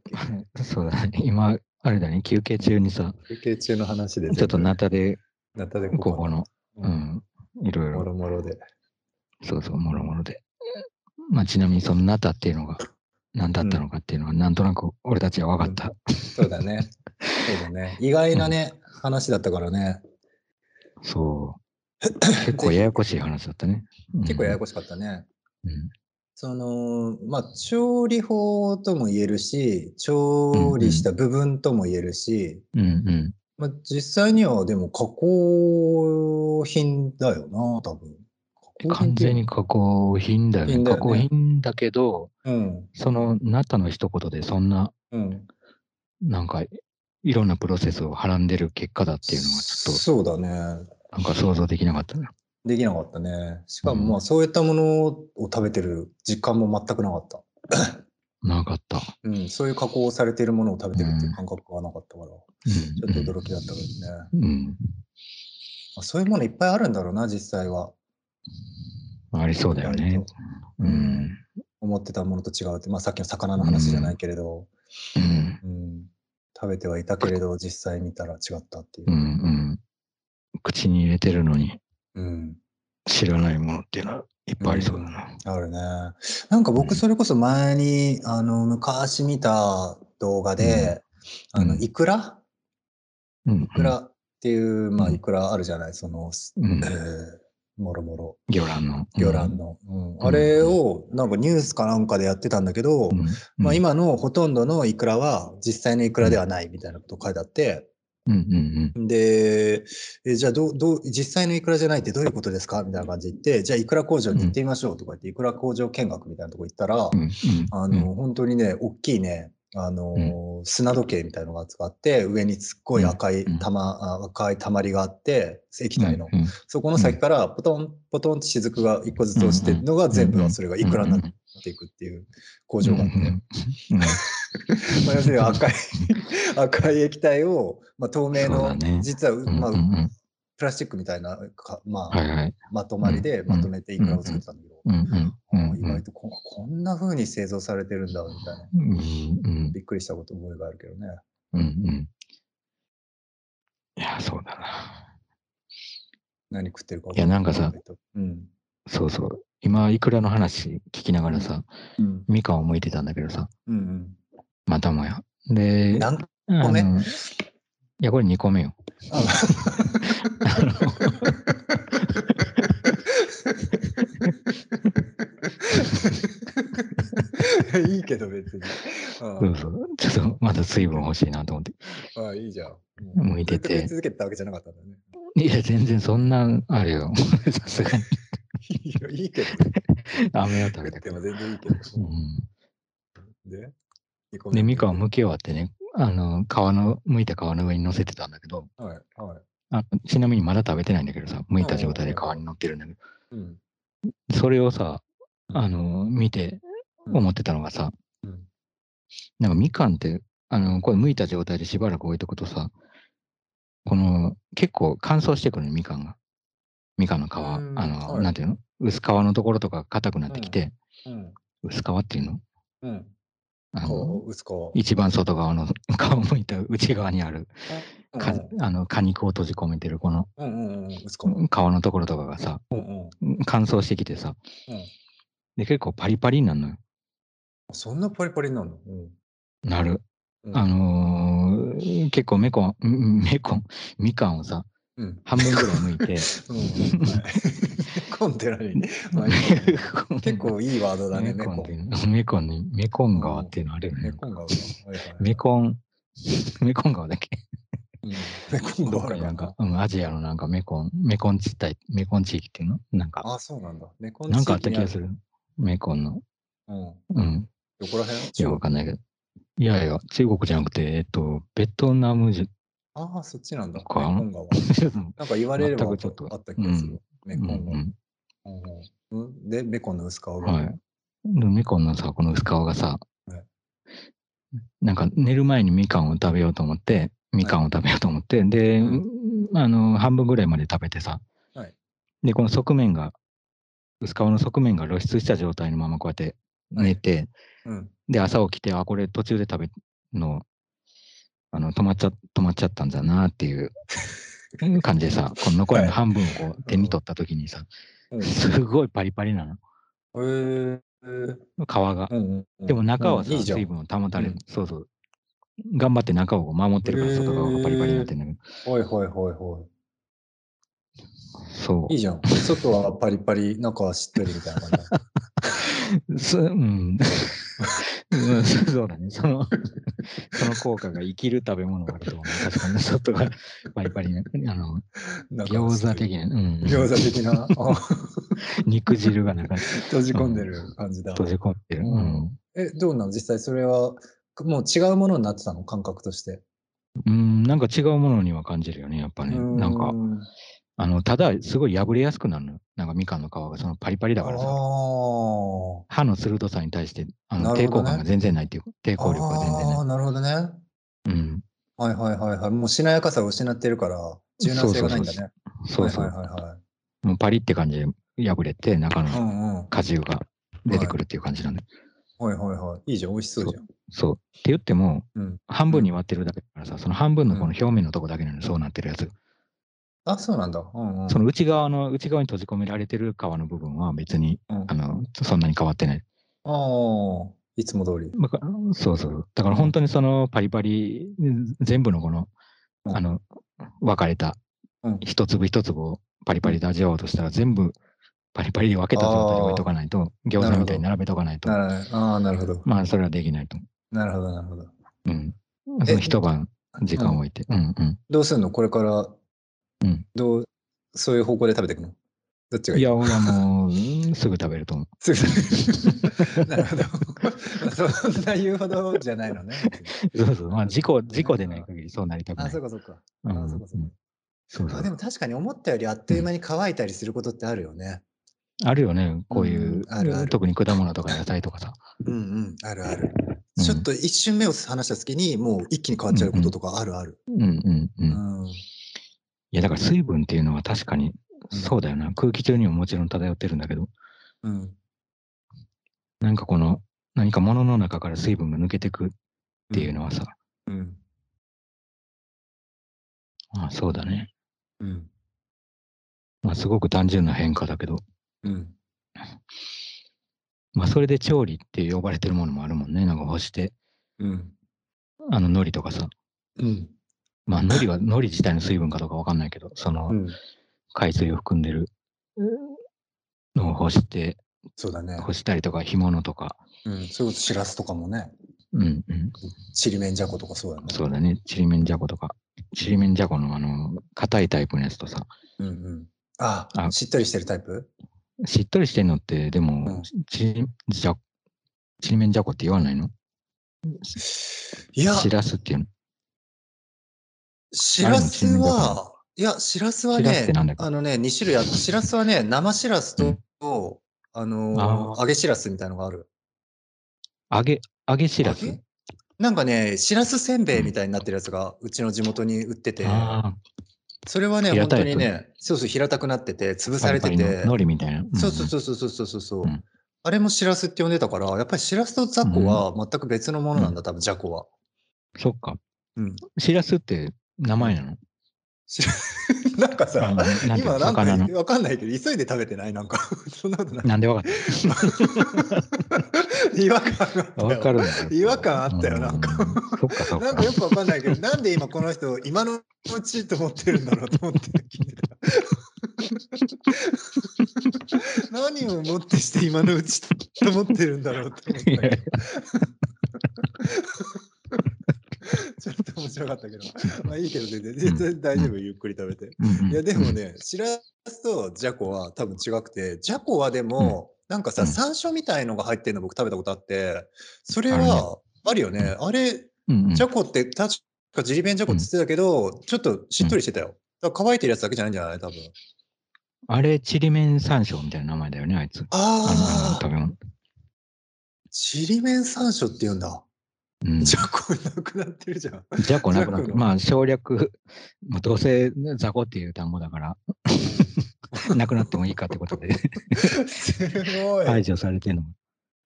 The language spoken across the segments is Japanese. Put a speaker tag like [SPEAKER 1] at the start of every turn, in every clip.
[SPEAKER 1] け
[SPEAKER 2] そうだね。今、あれだね、休憩中にさ、
[SPEAKER 1] 休憩中の話で
[SPEAKER 2] ちょっとナタで、
[SPEAKER 1] ナタで
[SPEAKER 2] ここの、
[SPEAKER 1] う
[SPEAKER 2] うんん、いろい
[SPEAKER 1] も
[SPEAKER 2] ろ、
[SPEAKER 1] ろもろで。
[SPEAKER 2] そうそう、もろもろで。まあ、ちなみにそのナタっていうのが何だったのかっていうのは、なんとなく俺たちは分かった。
[SPEAKER 1] そうだね。そうだね。意外なね、話だったからね。
[SPEAKER 2] そう。結構ややこしい話だったね。
[SPEAKER 1] 結構やや
[SPEAKER 2] こ
[SPEAKER 1] こしかったね。
[SPEAKER 2] うん
[SPEAKER 1] その、まあ、調理法とも言えるし、調理した部分とも言えるし、
[SPEAKER 2] うんうん。
[SPEAKER 1] まあ、実際にはでも加工品だよな、多分。
[SPEAKER 2] 完全に加工品だよね。
[SPEAKER 1] よね
[SPEAKER 2] 加工品だけど、
[SPEAKER 1] うん。
[SPEAKER 2] そのナタの一言でそんな、
[SPEAKER 1] うん。
[SPEAKER 2] なんか、いろんなプロセスをはらんでる結果だっていうのはちょっ
[SPEAKER 1] そうだね。
[SPEAKER 2] と、なんか想像できなかったな。
[SPEAKER 1] できなかったね。しかも
[SPEAKER 2] うん
[SPEAKER 1] まあそういったものを食べてる実感も全くなかった。
[SPEAKER 2] なかった。
[SPEAKER 1] うん、そういう加工されているものを食べてるっていう感覚がなかったから、
[SPEAKER 2] うん
[SPEAKER 1] ちょっと驚きだったけどね。
[SPEAKER 2] うん。
[SPEAKER 1] まあそういうものいっぱいあるんだろうな、実際は。
[SPEAKER 2] ありそうだよね。うん。
[SPEAKER 1] 思ってたものと違うって、まあさっきの魚の話じゃないけれど、
[SPEAKER 2] うん。
[SPEAKER 1] うん、食べてはいたけれど、実際見たら違ったっていう
[SPEAKER 2] うん。う。ん。口に入れてるのに
[SPEAKER 1] うん。
[SPEAKER 2] 知らないものっていうのはいっぱいありそうだな。
[SPEAKER 1] あるね。なんか僕それこそ前に、あの、昔見た動画で、あの、
[SPEAKER 2] うん。
[SPEAKER 1] イクラ？
[SPEAKER 2] うん。
[SPEAKER 1] イクラっていう、まあ、
[SPEAKER 2] うん。
[SPEAKER 1] イクラあるじゃない、その、
[SPEAKER 2] うん。
[SPEAKER 1] えーもろもろ、
[SPEAKER 2] 魚卵の。
[SPEAKER 1] 魚卵の、うん。あれを、なんかニュースかなんかでやってたんだけど、
[SPEAKER 2] うん。
[SPEAKER 1] まあ、今のほとんどのイクラは実際のイクラではないみたいなこと書いてあって、
[SPEAKER 2] うんうん
[SPEAKER 1] で、えじゃあどう、どう、実際のイクラじゃないってどういうことですか？みたいな感じで言って、じゃあイクラ工場に行ってみましょうとか言って、イクラ工場見学みたいなとこ行ったら、
[SPEAKER 2] うん。うん。
[SPEAKER 1] あの、本当にね、大きいね、あのー砂時計みたいのが使って、上にすっごい赤い
[SPEAKER 2] うん。
[SPEAKER 1] 赤い溜りがあって、液体の。
[SPEAKER 2] うん。
[SPEAKER 1] そこの先からポトン、ポトンって雫が一個ずつ落ちてるのが全部はそれがイクラになっていくっていう工場があって。
[SPEAKER 2] うんうん
[SPEAKER 1] まあ要するに赤い、赤い液体を、まあ、透明の、
[SPEAKER 2] ね
[SPEAKER 1] 実は、まあ
[SPEAKER 2] うんうんうん
[SPEAKER 1] プラスチックみたいなか、まあ
[SPEAKER 2] はいはい。
[SPEAKER 1] まとまりでまとめてイクラを作ってたんだけど、意外とここんな風に製造されてるんだみたいな。
[SPEAKER 2] うんうん
[SPEAKER 1] びっくりしたこと覚えがあるけどね。
[SPEAKER 2] うんうん。いや、そうだな。
[SPEAKER 1] 何食ってるか
[SPEAKER 2] いやなんかさ、
[SPEAKER 1] うん。
[SPEAKER 2] そうそう。今、イクラの話聞きながらさ、
[SPEAKER 1] うん。
[SPEAKER 2] みかんを剥いてたんだけどさ、
[SPEAKER 1] うん
[SPEAKER 2] またもや。
[SPEAKER 1] うん。
[SPEAKER 2] で、
[SPEAKER 1] 何
[SPEAKER 2] あ
[SPEAKER 1] 個目？
[SPEAKER 2] のいや、これ2個目よ。
[SPEAKER 1] いいけど別に。あ
[SPEAKER 2] そうそう。ちょっとまだ水分欲しいなと思って。
[SPEAKER 1] ああいいじゃん。
[SPEAKER 2] 向いてて
[SPEAKER 1] 続けてたわけじゃなかったんだね。
[SPEAKER 2] いや、全然そんな、あれよ。さすがに。
[SPEAKER 1] いいけど。
[SPEAKER 2] 飴を食べたけど。
[SPEAKER 1] でも全然いいけど。
[SPEAKER 2] うん
[SPEAKER 1] で、
[SPEAKER 2] で、みかんを剥き終わってね、あの、皮の、剥いた皮の上に乗せてたんだけど、
[SPEAKER 1] はい、はい。
[SPEAKER 2] あちなみにまだ食べてないんだけどさ、剥いた状態で皮に乗ってるんだけど、
[SPEAKER 1] うん。
[SPEAKER 2] それをさ、あの、見て思ってたのがさ、
[SPEAKER 1] うん
[SPEAKER 2] なんかみかんって、あの、これ剥いた状態でしばらく置いとくとさ、この、結構乾燥してくるね、みかんが。みかんの皮、あ
[SPEAKER 1] うん
[SPEAKER 2] の、
[SPEAKER 1] はい
[SPEAKER 2] なんていうの？薄皮のところとか硬くなってきて、
[SPEAKER 1] うん。
[SPEAKER 2] 薄皮っていうの？
[SPEAKER 1] うん。
[SPEAKER 2] あの
[SPEAKER 1] こう、薄皮。
[SPEAKER 2] 一番外側の皮を剥いた内側にあるかあの果肉を閉じ込めてるこの
[SPEAKER 1] 皮。
[SPEAKER 2] 皮のところとかがさ
[SPEAKER 1] うんうん。
[SPEAKER 2] 乾燥してきてさ
[SPEAKER 1] うん
[SPEAKER 2] で結構パリパリになるのよ
[SPEAKER 1] そんなパリパリになるの？うん。
[SPEAKER 2] なる、
[SPEAKER 1] うん
[SPEAKER 2] あのー結構メコンんメコンみかんをさ
[SPEAKER 1] うん。
[SPEAKER 2] 半分ぐらい剥いて
[SPEAKER 1] コンって何まあい いわ結構いいワードだね、
[SPEAKER 2] メコンっ
[SPEAKER 1] メコン。
[SPEAKER 2] ていうのメコンにメコン川っていうのあるよね
[SPEAKER 1] メコン川。
[SPEAKER 2] メコン メコン川だっけ？
[SPEAKER 1] うんメコン川
[SPEAKER 2] なんか、うん、アジアのなんかメコンメコン地帯メコン地域っていうの？なんか
[SPEAKER 1] あ、そうなんだ。メコン
[SPEAKER 2] なんかあった気がするメコンの
[SPEAKER 1] うん。
[SPEAKER 2] うん
[SPEAKER 1] どこら辺？
[SPEAKER 2] いや、わかんないけど。いやいや、中国じゃなくて、えっと、ベトナムじゃ、
[SPEAKER 1] ああ、そっちなんだ。メ
[SPEAKER 2] か
[SPEAKER 1] コン川。なんか言われればあった気がする。メ
[SPEAKER 2] うん
[SPEAKER 1] コン川。
[SPEAKER 2] うん。
[SPEAKER 1] で、メコンの薄皮が。
[SPEAKER 2] はい。でメコンのさ、この薄皮がさ
[SPEAKER 1] はい、
[SPEAKER 2] なんか寝る前にみかんを食べようと思って、みかんを食べようと思って、で、
[SPEAKER 1] う
[SPEAKER 2] あの、半分ぐらいまで食べてさ、
[SPEAKER 1] はい。
[SPEAKER 2] で、この側面が、薄皮の側面が露出した状態のままこうやって寝て、
[SPEAKER 1] うん。
[SPEAKER 2] で、朝起きて、あ、これ途中で食べ、の、あの、止まっちゃ、止まっちゃったんだなっていう感じでさ、この残りの半分をこう手に取った時にさ、
[SPEAKER 1] うん
[SPEAKER 2] すごいパリパリなの、
[SPEAKER 1] へえ。
[SPEAKER 2] 皮が。
[SPEAKER 1] うんうん
[SPEAKER 2] でも中はさ、水分を保たれる、
[SPEAKER 1] うん
[SPEAKER 2] そうそう。頑張って中を守ってるから、外側がパリパリになってんだけど、
[SPEAKER 1] はいはいはいは
[SPEAKER 2] そう
[SPEAKER 1] い。いいじゃん。外はパリパリ、中はしっとりみたいな感じ。
[SPEAKER 2] そうん。うん そうだね。その、その効果が生きる食べ物があると思う。確かに、外がパリパリな、あの、餃子的な、うん。
[SPEAKER 1] 餃子的な、あ
[SPEAKER 2] 肉汁が中に
[SPEAKER 1] 閉じ込んでる感じだ。
[SPEAKER 2] 閉じ込んでる。
[SPEAKER 1] う
[SPEAKER 2] うんん。
[SPEAKER 1] え、どうなの実際それは、もう違うものになってたの？感覚として。
[SPEAKER 2] うん、なんか違うものには感じるよね、やっぱね。なんか
[SPEAKER 1] う、ん
[SPEAKER 2] あの、ただ、すごい破れやすくなるのよ。なんかみかんの皮がそのパリパリだからさ。歯の鋭さに対して、あの、抵抗感が全然ないっていう、抵抗力が全然ない。
[SPEAKER 1] あーなるほどね。
[SPEAKER 2] うん。
[SPEAKER 1] はいはいはいはい。もうしなやかさを失ってるから、柔軟性がないんだね。
[SPEAKER 2] そうそう。
[SPEAKER 1] はいはいはいはい。
[SPEAKER 2] もうパリって感じで破れて、中
[SPEAKER 1] う
[SPEAKER 2] の。果汁が出てくるっていう感じなんで。
[SPEAKER 1] はいはいはい。いいじゃん、美味しそうじゃん。
[SPEAKER 2] そう。って言っても、
[SPEAKER 1] うん。
[SPEAKER 2] 半分に割ってるだけだからさ、その半分のこの表面のとこだけなのにそうなってるやつ。
[SPEAKER 1] あ、そうなんだ。うんうん。
[SPEAKER 2] その内側の、内側に閉じ込められてる皮の部分は別に、
[SPEAKER 1] うん
[SPEAKER 2] あの、そんなに変わってない。
[SPEAKER 1] ああ、いつも通り。
[SPEAKER 2] だからそうそう。だから本当にそのパリパリ、全部のこの、
[SPEAKER 1] うん
[SPEAKER 2] あの、分かれた
[SPEAKER 1] うん
[SPEAKER 2] 一粒一粒をパリパリで味わおうとしたら全部パリパリで分けた状態で置いとかないと、餃子みたいに並べとかないと、
[SPEAKER 1] ああ、なるほど。
[SPEAKER 2] まあそれはできないと思
[SPEAKER 1] なるほど、なるほど。
[SPEAKER 2] う。うん。その一晩時間を置いて。うんうん。
[SPEAKER 1] どうすんの？これから、
[SPEAKER 2] うん
[SPEAKER 1] どう、そういう方向で食べていくの？どっちがいい？
[SPEAKER 2] いや、俺はもう、うんすぐ食べると思う。
[SPEAKER 1] すぐ なるほど。そんな言うほどじゃないのね。
[SPEAKER 2] そうそう。まあ事故、事故でない限りそうなりたくな
[SPEAKER 1] あ、
[SPEAKER 2] い。
[SPEAKER 1] そうかそうか。
[SPEAKER 2] うん
[SPEAKER 1] あそうかそうか
[SPEAKER 2] うんそうそう
[SPEAKER 1] あでも確かに思ったよりあっという間に乾いたりすることってあるよね。
[SPEAKER 2] あるよね。こういう、
[SPEAKER 1] うんあるある
[SPEAKER 2] 特に果物とか野菜とかさ。
[SPEAKER 1] うんうん、あるある。
[SPEAKER 2] うん
[SPEAKER 1] ちょっと一瞬目を離した時にもう一気に変わっちゃうこととかあるある。
[SPEAKER 2] うんうんうん。
[SPEAKER 1] うん。
[SPEAKER 2] いや、だから水分っていうのは確かに、
[SPEAKER 1] うん
[SPEAKER 2] そうだよな。空気中にももちろん漂ってるんだけど、
[SPEAKER 1] うん。
[SPEAKER 2] なんかこの、何か物の中から水分が抜けてくっていうのはさ、
[SPEAKER 1] うん。
[SPEAKER 2] あそうだね。
[SPEAKER 1] うん。
[SPEAKER 2] まあ、すごく単純な変化だけど、
[SPEAKER 1] うん。
[SPEAKER 2] まあ、それで調理って呼ばれてるものもあるもんね。なんか干して、
[SPEAKER 1] うん。
[SPEAKER 2] あの、海苔とかさ。
[SPEAKER 1] うん。
[SPEAKER 2] まあ、海苔が、海苔自体の水分かどうかわかんないけど、その
[SPEAKER 1] う、ん。
[SPEAKER 2] 海水を含んでるのを干して、
[SPEAKER 1] そうだね。
[SPEAKER 2] 干したりとか、干物とか、
[SPEAKER 1] うん。それこそしらすとかもね。
[SPEAKER 2] うんうん、
[SPEAKER 1] ちりめんじゃことかそうだね。
[SPEAKER 2] そうだね。ちりめんじゃことか、ちりめんじゃこのあの、硬いタイプのやつとさ、
[SPEAKER 1] うんうん。あ
[SPEAKER 2] あ
[SPEAKER 1] しっとりしてるタイプ？
[SPEAKER 2] しっとりしてんのって、で
[SPEAKER 1] うん
[SPEAKER 2] も、ちりじゃ、ちりめんじゃこって言わないの？
[SPEAKER 1] いや、
[SPEAKER 2] しらすっていうの？
[SPEAKER 1] しらすは、いや、しらすはねあのね、2種類あって、しらすはね、生しらすと、あのー揚げしらすみたいのがある。
[SPEAKER 2] 揚げ、揚げしらす？
[SPEAKER 1] なんかね、しらすせんべいみたいになってるやつが、うちの地元に売ってて、
[SPEAKER 2] あ
[SPEAKER 1] それはね、本当にね、そうそう、平たくなってて、潰
[SPEAKER 2] あ、
[SPEAKER 1] されてて。
[SPEAKER 2] 海苔みたいな。
[SPEAKER 1] そうそう
[SPEAKER 2] う
[SPEAKER 1] そうそうそうそうそう、
[SPEAKER 2] う。ん。
[SPEAKER 1] あれもしらすって呼んでたから、やっぱりしらすと雑魚は全く別のものなんだ、多分、じゃこは。
[SPEAKER 2] ん。そっか。
[SPEAKER 1] うん。
[SPEAKER 2] しらすって名前なの？
[SPEAKER 1] し なんかさ
[SPEAKER 2] な
[SPEAKER 1] 今
[SPEAKER 2] の？
[SPEAKER 1] なんか。わかんないけど、急いで食べてない？なんか、そんなことない？
[SPEAKER 2] なんでわかった？
[SPEAKER 1] 違和感があったよ
[SPEAKER 2] わかる
[SPEAKER 1] 違和感あったよなんかなんか。よくわかんないけど、なんで今この人、今のうちと思ってるんだろうと思って聞いてた。何をもってして今のうちと思ってるんだろうって思った
[SPEAKER 2] いやいや
[SPEAKER 1] けど。ちょっと面白かったけど。まあいいけど全然、全然大丈夫、ゆっくり食べて。いやでもね、しらすとじゃこは多分違くて、じゃこはでも、なんかさ、
[SPEAKER 2] うん
[SPEAKER 1] 山椒みたいのが入ってるの僕食べたことあって、それはあるよね。あれ、じゃこって確かジリ弁じゃこって言ってたけど、ちょっとしっとりしてたよ。乾いてるやつだけじゃないんじゃない多分。
[SPEAKER 2] あれ、ちりめん山椒みたいな名前だよね、あいつ。あの
[SPEAKER 1] ああ、
[SPEAKER 2] 食べ物。
[SPEAKER 1] ちりめん山椒って言うんだ。
[SPEAKER 2] うん
[SPEAKER 1] じゃこなくなってるじゃん。
[SPEAKER 2] じゃこなくなって、まあ省略、まあ、どうせ雑魚っていう単語だから、なくなってもいいかってことで
[SPEAKER 1] すごい。
[SPEAKER 2] 排除されてるのも。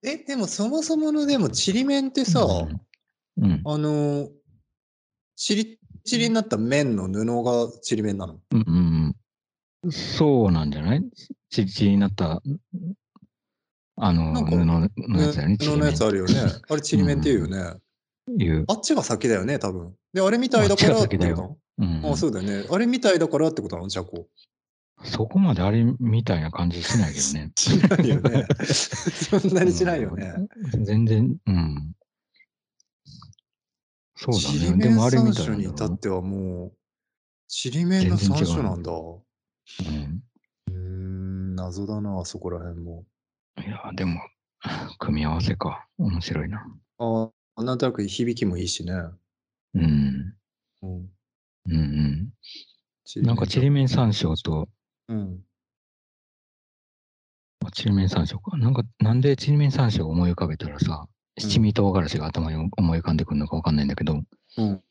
[SPEAKER 1] え、でもそもそものでもちりめんってさ、
[SPEAKER 2] うんうん。
[SPEAKER 1] あの、チリチリになった綿の布がちりめんなの？
[SPEAKER 2] うんうんうん。そうなんじゃない？ちりちりになった、あの、布のやつだよね。
[SPEAKER 1] 布のやつあるよね。あれちりめんって言うよね。
[SPEAKER 2] いう。
[SPEAKER 1] あっちが先だよね、多分。で、あれみたいだから
[SPEAKER 2] あっ
[SPEAKER 1] てこ
[SPEAKER 2] うん
[SPEAKER 1] とあ、そうだよね。あれみたいだからってことなの？じゃこ。
[SPEAKER 2] そこまであれみたいな感じしないけどね
[SPEAKER 1] しないよね。そんなにしないよね。
[SPEAKER 2] うん全然、うん。そうだね。でもあれみたいなんだろ
[SPEAKER 1] 至ってはもう、ちりめんの三種なんだ。う
[SPEAKER 2] ううん。
[SPEAKER 1] ーん、謎だな、そこら辺も。
[SPEAKER 2] いや、でも、組み合わせか。面白いな。
[SPEAKER 1] ああ、なんとなく響きもいいしね。
[SPEAKER 2] うん。
[SPEAKER 1] うん。
[SPEAKER 2] うんなんか、ちりめん山椒と、
[SPEAKER 1] うん。
[SPEAKER 2] あちりめん山椒か。なんか、なんでちりめん山椒を思い浮かべたらさ、七味唐辛子が頭に思い浮かんでくるのかわかんないんだけど、
[SPEAKER 1] うん。うん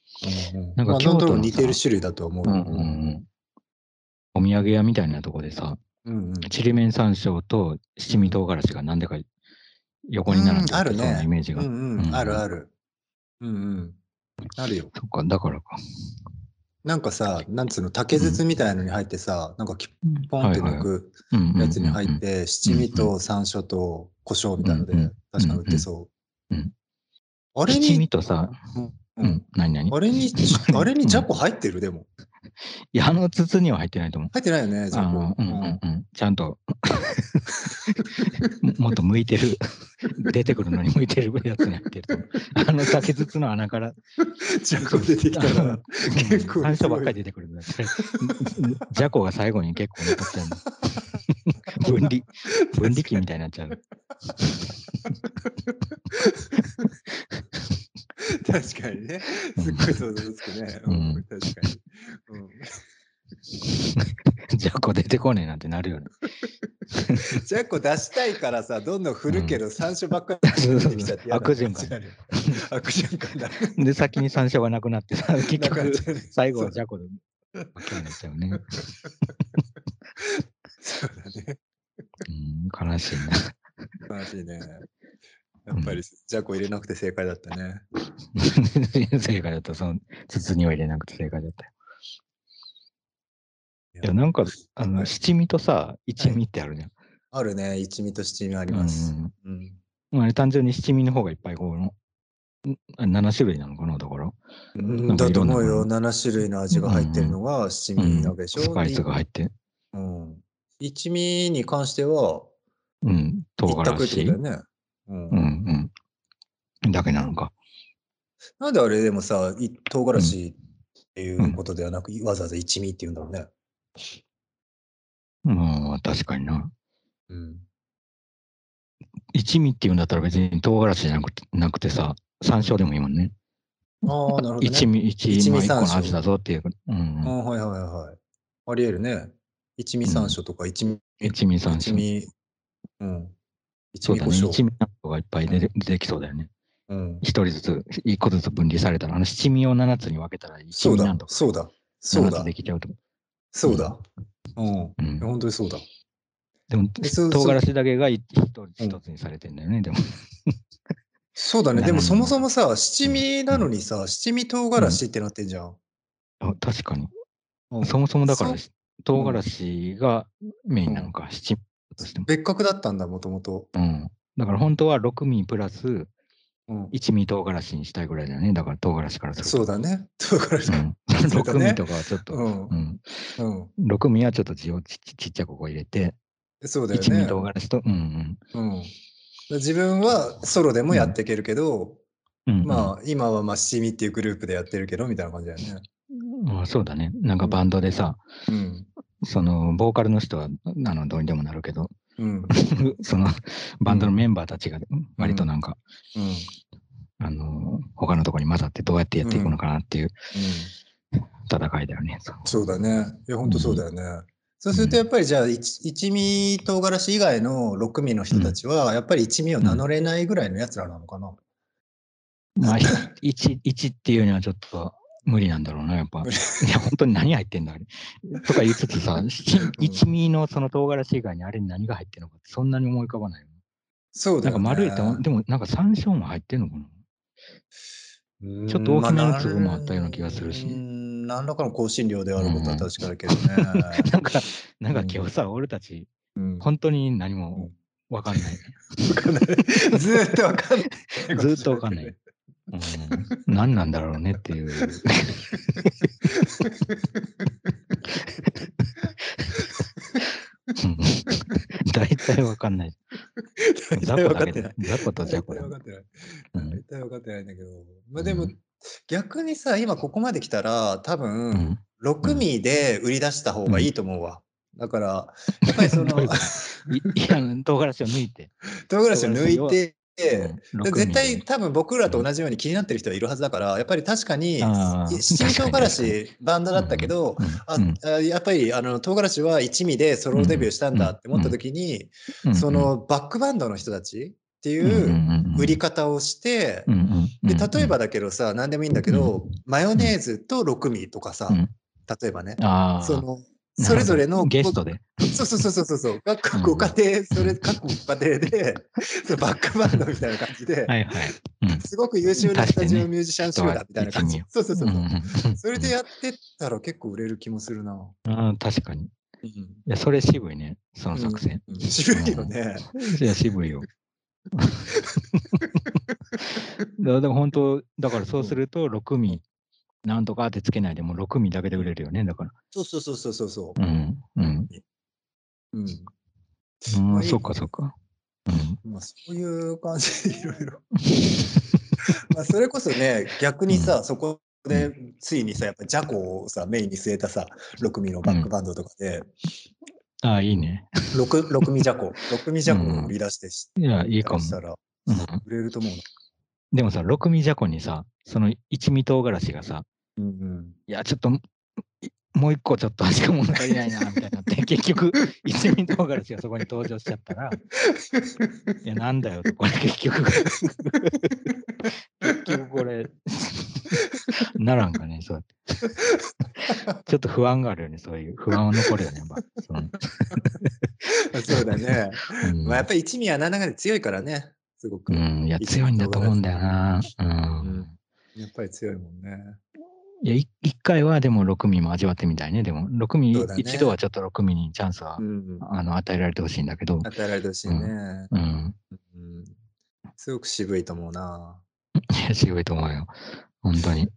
[SPEAKER 2] なんか
[SPEAKER 1] まあ
[SPEAKER 2] 京都の
[SPEAKER 1] 似てる種類だとは思うよ。
[SPEAKER 2] うんうんうん。お土産屋みたいなとこでさ、
[SPEAKER 1] うんうん。
[SPEAKER 2] ちりめん山椒と七味唐辛子がなんでか横に並んで
[SPEAKER 1] るね
[SPEAKER 2] そうなイメージが。
[SPEAKER 1] うんうん、
[SPEAKER 2] うん
[SPEAKER 1] あるある。うんうん。あるよ。
[SPEAKER 2] そっか、だからか。
[SPEAKER 1] なんかさ、なんつうの、竹筒みたいのに入ってさ、なんかきポンって抜く
[SPEAKER 2] うん
[SPEAKER 1] やつに入っ
[SPEAKER 2] うんうん
[SPEAKER 1] て、七味と山椒と胡椒みたいので
[SPEAKER 2] うんうん、
[SPEAKER 1] 確か売ってそう
[SPEAKER 2] うん。
[SPEAKER 1] あれ
[SPEAKER 2] 七味
[SPEAKER 1] に、
[SPEAKER 2] とさ、
[SPEAKER 1] う
[SPEAKER 2] うんん、何何？
[SPEAKER 1] あれに、あれにジャコ入ってる？でも。
[SPEAKER 2] いや、あの筒には入ってないと思う。
[SPEAKER 1] 入ってないよね、
[SPEAKER 2] あの
[SPEAKER 1] コ。
[SPEAKER 2] うんうんうん、ちゃんとも もっと向いてる、出てくるのに向いてるやつに入ってると思う。あの竹筒の穴から、
[SPEAKER 1] ジャコ出てきたら、結構
[SPEAKER 2] 山椒ばっかり
[SPEAKER 1] り。
[SPEAKER 2] 出てくるじゃこが最後に結構残っちゃうの。分離、分離機みたいになっちゃう。
[SPEAKER 1] 確かにね。すっごい想像つくね。う
[SPEAKER 2] うん
[SPEAKER 1] ん、確かに。うん
[SPEAKER 2] じゃこ出てこねえなんてなるよね。
[SPEAKER 1] ジャコ出したいからさ、どんどん振るけど、山椒ばっかり出てきちゃって
[SPEAKER 2] 悪循環。
[SPEAKER 1] 悪循環だ。
[SPEAKER 2] で、先に山椒がなくなってさ、結局最後はじゃこでばっかりになっちゃうね。
[SPEAKER 1] そうだね。
[SPEAKER 2] うん、悲しいな。
[SPEAKER 1] 悲しいね。やっぱり、ジャコ入れなくて正解だったね。
[SPEAKER 2] 正解だった。その筒には入れなくて正解だったよ。いや、なんか、あの、
[SPEAKER 1] はい
[SPEAKER 2] 七味とさ、一味ってあるじゃん。
[SPEAKER 1] あるね。一味と七味あり
[SPEAKER 2] うん
[SPEAKER 1] ます。
[SPEAKER 2] うん
[SPEAKER 1] うん。
[SPEAKER 2] まあ、あれ単純に七味の方がいっぱいこう、ん7種類なのかな、だから。
[SPEAKER 1] だと思うよ。
[SPEAKER 2] いろん
[SPEAKER 1] 7種類の味が入ってるのが七味なわけでしょ？
[SPEAKER 2] スパイスが入って。
[SPEAKER 1] うん。一味に関しては、
[SPEAKER 2] うん、唐辛子。
[SPEAKER 1] うん
[SPEAKER 2] うんうん。だけなのか。
[SPEAKER 1] なんであれでもさ、い唐辛子っていうことではなく、わざわざ一味って言うんだろうね。
[SPEAKER 2] まあ、確かにな。
[SPEAKER 1] うん。
[SPEAKER 2] 一味っていうんだったら別に唐辛子じゃなくてなくてさ、山椒でもいいもんね。
[SPEAKER 1] ああ、なるほど、ね。
[SPEAKER 2] 一味、一
[SPEAKER 1] 一味
[SPEAKER 2] まあ一個の
[SPEAKER 1] 山椒
[SPEAKER 2] 味だぞっていう。うん
[SPEAKER 1] ああ、はいはいはいはい。ありえるね。一味山椒とか一味、
[SPEAKER 2] 一味山椒。
[SPEAKER 1] 一味、うん。一
[SPEAKER 2] そうだね。
[SPEAKER 1] 味胡椒。
[SPEAKER 2] 一味山椒がいっぱい出て出てきそうだよね。
[SPEAKER 1] うん。
[SPEAKER 2] 一人ずつ、一個ずつ分離されたら、あの七味を7つに分けたら一
[SPEAKER 1] そうだ
[SPEAKER 2] 味なんと、か
[SPEAKER 1] そうだ、そう
[SPEAKER 2] 7
[SPEAKER 1] だ
[SPEAKER 2] つで、きちゃうと。
[SPEAKER 1] そうだ。うん。
[SPEAKER 2] うん
[SPEAKER 1] 本当にそうだ。
[SPEAKER 2] でも唐辛子だけが一一つ一つにされてんだよね、でも。
[SPEAKER 1] そうだね。でも
[SPEAKER 2] 7
[SPEAKER 1] そもそもさ、七味なのにさ、七味唐辛子ってなってんじゃん。
[SPEAKER 2] あ確かに。
[SPEAKER 1] うん
[SPEAKER 2] そもそもだから
[SPEAKER 1] そ、
[SPEAKER 2] 唐辛子がメインなのか、七味としても。
[SPEAKER 1] 別格だったんだ、もともと。
[SPEAKER 2] うん。だから本当は6味プラス
[SPEAKER 1] うん。
[SPEAKER 2] 一味唐辛子にしたいぐらいだよね。だから唐辛子からすると。
[SPEAKER 1] そうだね。唐辛子。
[SPEAKER 2] うん。
[SPEAKER 1] そうだね
[SPEAKER 2] 6味とかはちょっと、
[SPEAKER 1] うん
[SPEAKER 2] うん。
[SPEAKER 1] うん。
[SPEAKER 2] 6味はちょっと字をちちちっちゃくこう入れて、
[SPEAKER 1] そうだよ
[SPEAKER 2] 一味
[SPEAKER 1] ね。
[SPEAKER 2] 唐辛子と、うん
[SPEAKER 1] うん。自分はソロでもやっていけるけど、まあ今はまあ七味っていうグループでやってるけどみたいな感じだよね。
[SPEAKER 2] まあそうだね。なんかバンドでさ、
[SPEAKER 1] うん。
[SPEAKER 2] そのボーカルの人はあのどうにでもなるけど、
[SPEAKER 1] うん。
[SPEAKER 2] そのバンドのメンバーたちが割となんか、
[SPEAKER 1] うん。
[SPEAKER 2] あの他のところに混ざってどうやってやっていくのかなっていう戦いだよね。そう
[SPEAKER 1] だね。いや、本当そうだよね。そうするとやっぱりじゃあ一一味唐辛子以外の6味の人たちはやっぱり一味を名乗れないぐらいのやつらなのかな。
[SPEAKER 2] まあ、1、一っていうにはちょっと無理なんだろうな、やっぱ。いや、本当に何入ってんだ、あれ。とか言いつつさ、七一味のその唐辛子以外にあれに何が入ってんのかってそんなに思い浮かばないよ。
[SPEAKER 1] そうだよね。
[SPEAKER 2] なんか丸いと、でもなんか山椒も入ってんのかな？
[SPEAKER 1] うん
[SPEAKER 2] ちょっと大きめの粒
[SPEAKER 1] ま
[SPEAKER 2] もあったような気がするし
[SPEAKER 1] うん何らかの香辛料であることは確かだけどね。
[SPEAKER 2] なんか、なんか今日さ、俺たち、
[SPEAKER 1] うん
[SPEAKER 2] 本当に何もわかんない。
[SPEAKER 1] わかんない。ずーっとわかんない。
[SPEAKER 2] ずーっとわかんない。うん、何なんだろうねっていう。うん大体わかんない。
[SPEAKER 1] 大体わかってない。。
[SPEAKER 2] 雑魚とだ
[SPEAKER 1] 大体わ。かってない。
[SPEAKER 2] うん
[SPEAKER 1] 大体わかってないんだけど。まあでも
[SPEAKER 2] うん、
[SPEAKER 1] 逆にさ、今ここまで来たら、多
[SPEAKER 2] う
[SPEAKER 1] 分、
[SPEAKER 2] ん
[SPEAKER 1] 6ミで売り出した方がいいと思うわ。だから、やっぱりその
[SPEAKER 2] いや、唐辛子を抜いて。
[SPEAKER 1] 唐辛子を抜いて、
[SPEAKER 2] うん6
[SPEAKER 1] で絶対多分僕らと同じように気になってる人はいるはずだから、やっぱり確かに
[SPEAKER 2] あー。
[SPEAKER 1] 七味唐辛子バンドだったけど、あやっぱりあの唐辛子は一味でソロデビューしたんだって思った時に、
[SPEAKER 2] うん
[SPEAKER 1] そ、のバックバンドの人たちっていう
[SPEAKER 2] うん
[SPEAKER 1] 売り方をして、で例えばだけどさ何でもいいんだけど、マヨネーズと六味とかさ、
[SPEAKER 2] うん。
[SPEAKER 1] 例えばね。そのそれぞれの
[SPEAKER 2] ゲストで。
[SPEAKER 1] そうそうそうそうそう 各
[SPEAKER 2] うん
[SPEAKER 1] ご家庭、それ各ご家庭で そのバックバンドみたいな感じで、
[SPEAKER 2] はいはい。うん
[SPEAKER 1] すごく優秀なスタジオミュージシャン集団みたいな感じ。
[SPEAKER 2] 人は
[SPEAKER 1] そうそうそう。
[SPEAKER 2] うん
[SPEAKER 1] それでやってったら結構売れる気もするな。
[SPEAKER 2] あー確かに。いや、それ渋いね、その作戦。
[SPEAKER 1] うん渋いよね。
[SPEAKER 2] いや、渋いよ。だ でも本当、だからそうすると、6味なんとかってつけないでも6味だけで売れるよね、だから。
[SPEAKER 1] そうそうそうそうそうそ
[SPEAKER 2] うん。うん。
[SPEAKER 1] う。うん。
[SPEAKER 2] うそっかそっか。うん。
[SPEAKER 1] まあそういう感じでいろいろ。まあそれこそね、逆にさ、そこでついにさ、やっぱジャコをさ、メインに据えたさ、6ミのバックバンドとかで、
[SPEAKER 2] ああ、いいね。
[SPEAKER 1] 6, 6ミジャコ、6ミジャコを売り出してし
[SPEAKER 2] いや、いいかも
[SPEAKER 1] し。たら
[SPEAKER 2] うん、
[SPEAKER 1] 売れると思うな。
[SPEAKER 2] でもさ、6味じゃこにさ、その一味唐辛子がさ、
[SPEAKER 1] うんうん。
[SPEAKER 2] いや、ちょっと、いもう一個ちょっと味が物足りないな、みたいになって、結局、一味唐辛子がそこに登場しちゃったら、いや、なんだよと、これ結局、結局これ、ならんかね、そう。ちょっと不安があるよね、そういう不安は残るよね、やっぱ。その
[SPEAKER 1] そうだね。
[SPEAKER 2] うん
[SPEAKER 1] まあやっぱり一味は何らかで強いからね、すごく。
[SPEAKER 2] うん、いや、強いんだと思うんだよな。うん。
[SPEAKER 1] やっぱり強いもんね。
[SPEAKER 2] いや、い一回はでも6味も味わってみたいね。でも、6味、
[SPEAKER 1] そうだね
[SPEAKER 2] 一度はちょっと6味にチャンスは、
[SPEAKER 1] うん。
[SPEAKER 2] あの与えられてほしいんだけど、
[SPEAKER 1] 与えられてほしいね。
[SPEAKER 2] うん。
[SPEAKER 1] うん。すごく渋いと思うな。
[SPEAKER 2] いや、渋いと思うよ。本当に。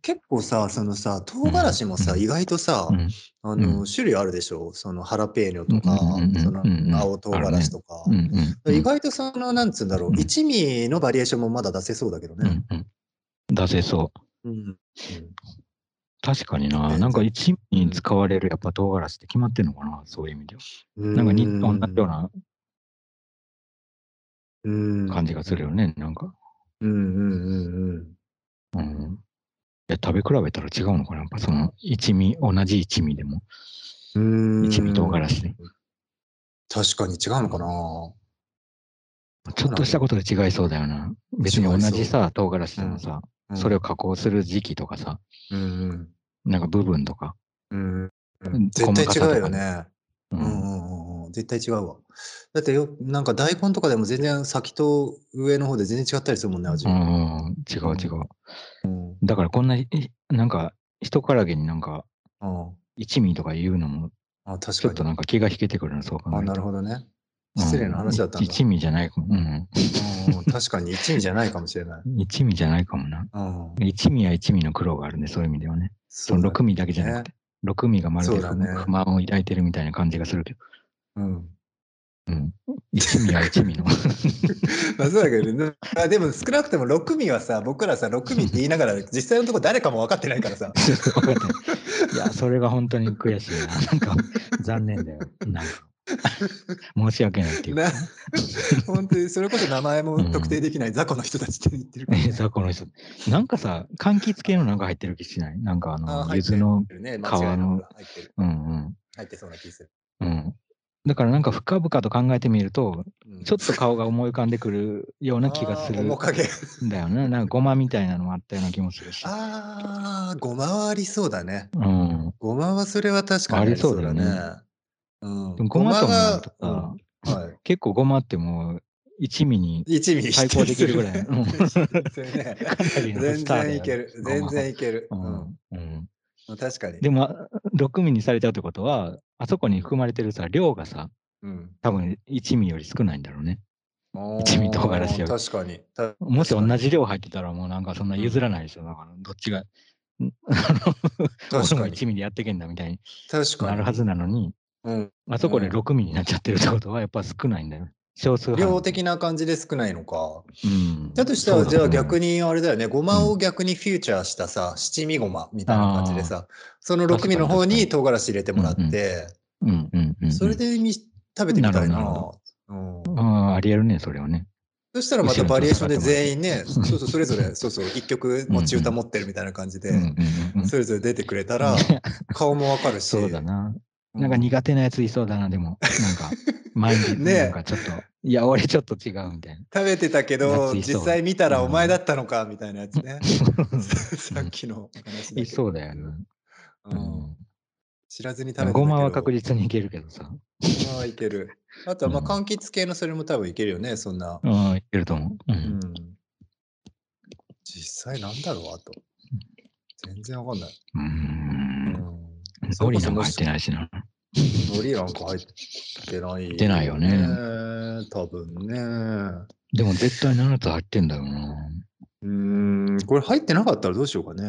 [SPEAKER 1] 結構さ、そのさ、唐辛子もさ、
[SPEAKER 2] うん
[SPEAKER 1] 意外とさ、
[SPEAKER 2] うん。
[SPEAKER 1] あの、
[SPEAKER 2] うん
[SPEAKER 1] 種類あるでしょ？そのハラペーニョとかその青唐辛子とか
[SPEAKER 2] う。んうん。
[SPEAKER 1] 意外とその、なんつうんだろう、
[SPEAKER 2] うん
[SPEAKER 1] 一味のバリエーションもまだ出せそうだけどね。
[SPEAKER 2] 出せそう。
[SPEAKER 1] うん。
[SPEAKER 2] 確かにな。
[SPEAKER 1] ね
[SPEAKER 2] なんか一味に使われるやっぱ唐辛子って決まってんのかなそういう意味では。
[SPEAKER 1] うん
[SPEAKER 2] なんか似同じような
[SPEAKER 1] うん
[SPEAKER 2] 感じがするよね。なんか。
[SPEAKER 1] うんうんうん
[SPEAKER 2] うん。いや、食べ比べたら違うのかな？やっぱその一味、同じ一味でも。
[SPEAKER 1] うん。うん
[SPEAKER 2] 一味唐辛子で。
[SPEAKER 1] 確かに違うのかな？
[SPEAKER 2] ちょっとしたことで違いそうだよな。別に同じさ、唐辛子でもさ、それを加工する時期とかさ、
[SPEAKER 1] うん
[SPEAKER 2] なんか部分とか。
[SPEAKER 1] うん。絶対違うよね。
[SPEAKER 2] う
[SPEAKER 1] うん。絶対違うわ。だってよ、なんか大根とかでも全然先と上の方で全然違ったりするもんね、味。
[SPEAKER 2] うんうん、違う違う。
[SPEAKER 1] うん。
[SPEAKER 2] だからこんな、いなんか、人からげになんか、
[SPEAKER 1] うん。
[SPEAKER 2] 一味とか言うのも、
[SPEAKER 1] あ、確
[SPEAKER 2] ちょっと。なんか気が引けてくるな、そう考え
[SPEAKER 1] あ、
[SPEAKER 2] ると。
[SPEAKER 1] なるほどね。
[SPEAKER 2] うん
[SPEAKER 1] 失礼な話だったんだ。
[SPEAKER 2] 一味じゃないかも。うん。
[SPEAKER 1] うん確かに一味じゃないかもしれない。
[SPEAKER 2] 一味じゃないかもな。
[SPEAKER 1] うん。
[SPEAKER 2] 一味は一味の苦労があるね、そういう意味ではね。その六味だけじゃなくて。六味がまるで不満を抱いてるみたいな感じがするけど。
[SPEAKER 1] うん。
[SPEAKER 2] うん。一味は一味の。
[SPEAKER 1] まあそうだけどね。あでも少なくとも6味はさ、僕らさ、6味って言いながら、実際のところ誰かも分かってないからさ。
[SPEAKER 2] いや、それが本当に悔しいな。なんか、残念だよ。なんか、申し訳ないっていうか
[SPEAKER 1] な。本当にそれこそ名前も特定できない雑魚の人たちって言ってるから、
[SPEAKER 2] え 雑魚の人。なんかさ、柑橘系のなんか入ってる気しない？なんかあ
[SPEAKER 1] あ
[SPEAKER 2] の、柚子の、皮の
[SPEAKER 1] く入ってる。
[SPEAKER 2] うんうん。
[SPEAKER 1] 入ってそうな気する。
[SPEAKER 2] うん。だからなんか深々と考えてみると、
[SPEAKER 1] うん
[SPEAKER 2] ちょっと顔が思い浮かんでくるような気がする
[SPEAKER 1] 面影。
[SPEAKER 2] んだよね。なんかごまみたいなのもあったような気もするし。
[SPEAKER 1] ああ、ごまはありそうだね。
[SPEAKER 2] うん。
[SPEAKER 1] ごまはそれは確かに
[SPEAKER 2] ありそうだよね
[SPEAKER 1] うん。
[SPEAKER 2] ごまともなると
[SPEAKER 1] うんはい。
[SPEAKER 2] 結構ごまってもう一味に
[SPEAKER 1] 一味に
[SPEAKER 2] 対抗できるぐらい
[SPEAKER 1] 全然いける。全然いける。
[SPEAKER 2] う
[SPEAKER 1] うん
[SPEAKER 2] んうん
[SPEAKER 1] ん。確かに。
[SPEAKER 2] でも、6ミリにされちゃうってことは、あそこに含まれてるさ、量がさ、
[SPEAKER 1] うん。
[SPEAKER 2] 多分1ミリより少ないんだろうね。一味唐辛子より
[SPEAKER 1] 確かに。た
[SPEAKER 2] もし同じ量入ってたら、もうなんかそんな譲らないでしょ。だから、どっちが、ん あの俺も
[SPEAKER 1] 確かに。
[SPEAKER 2] 1ミリやってけんだみたいに。なるはずなのに、
[SPEAKER 1] うん。
[SPEAKER 2] あそこで
[SPEAKER 1] うん
[SPEAKER 2] 6ミリになっちゃってるってことは、やっぱ少ないんだよ。少数派。
[SPEAKER 1] 量的な感じで少ないのか。
[SPEAKER 2] うん。
[SPEAKER 1] だとしたら、じゃあ逆
[SPEAKER 2] に。
[SPEAKER 1] にあれだよね、ごまを逆にフューチャーしたさ、七味ごまみたいな感じでさ、その6味の方に唐辛子入れてもらって、
[SPEAKER 2] うんうんうん。
[SPEAKER 1] それでみ食べてみたいな。うん
[SPEAKER 2] ああ、ありえるね、それはね。
[SPEAKER 1] そしたらまたバリエーションで全員ね、そうそう、それぞれ、そうそう、一曲持ち歌持ってるみたいな感じで、それぞれ出てくれたら、顔もわかるし。
[SPEAKER 2] そうだな。
[SPEAKER 1] う
[SPEAKER 2] なんか苦手なやついそうだな、でも。なんか、前に、
[SPEAKER 1] ね
[SPEAKER 2] なんかちょっと、いや、俺ちょっと違うみたいな。
[SPEAKER 1] 食べてたけど、実際見たら
[SPEAKER 2] うん
[SPEAKER 1] お前だったのか、みたいなやつね。さっきの話
[SPEAKER 2] いそうだよね。
[SPEAKER 1] う
[SPEAKER 2] うんん
[SPEAKER 1] 知らずに食べて。
[SPEAKER 2] ごまは確実にいけるけどさ。
[SPEAKER 1] ごまはいける。あとは、まあ、
[SPEAKER 2] うん
[SPEAKER 1] 柑橘系のそれも多分いけるよね、そんな。
[SPEAKER 2] うん、いけると思う。う。
[SPEAKER 1] うんん。実際なんだろう、あと。全然わかんない。
[SPEAKER 2] う。
[SPEAKER 1] うんん。
[SPEAKER 2] ドリなんか入ってないしな。
[SPEAKER 1] 海苔なんか入ってない、
[SPEAKER 2] ってないよね
[SPEAKER 1] 多分ね。
[SPEAKER 2] でも絶対7つ入ってんだよな。
[SPEAKER 1] うーん、これ入ってなかったらどうしようかね。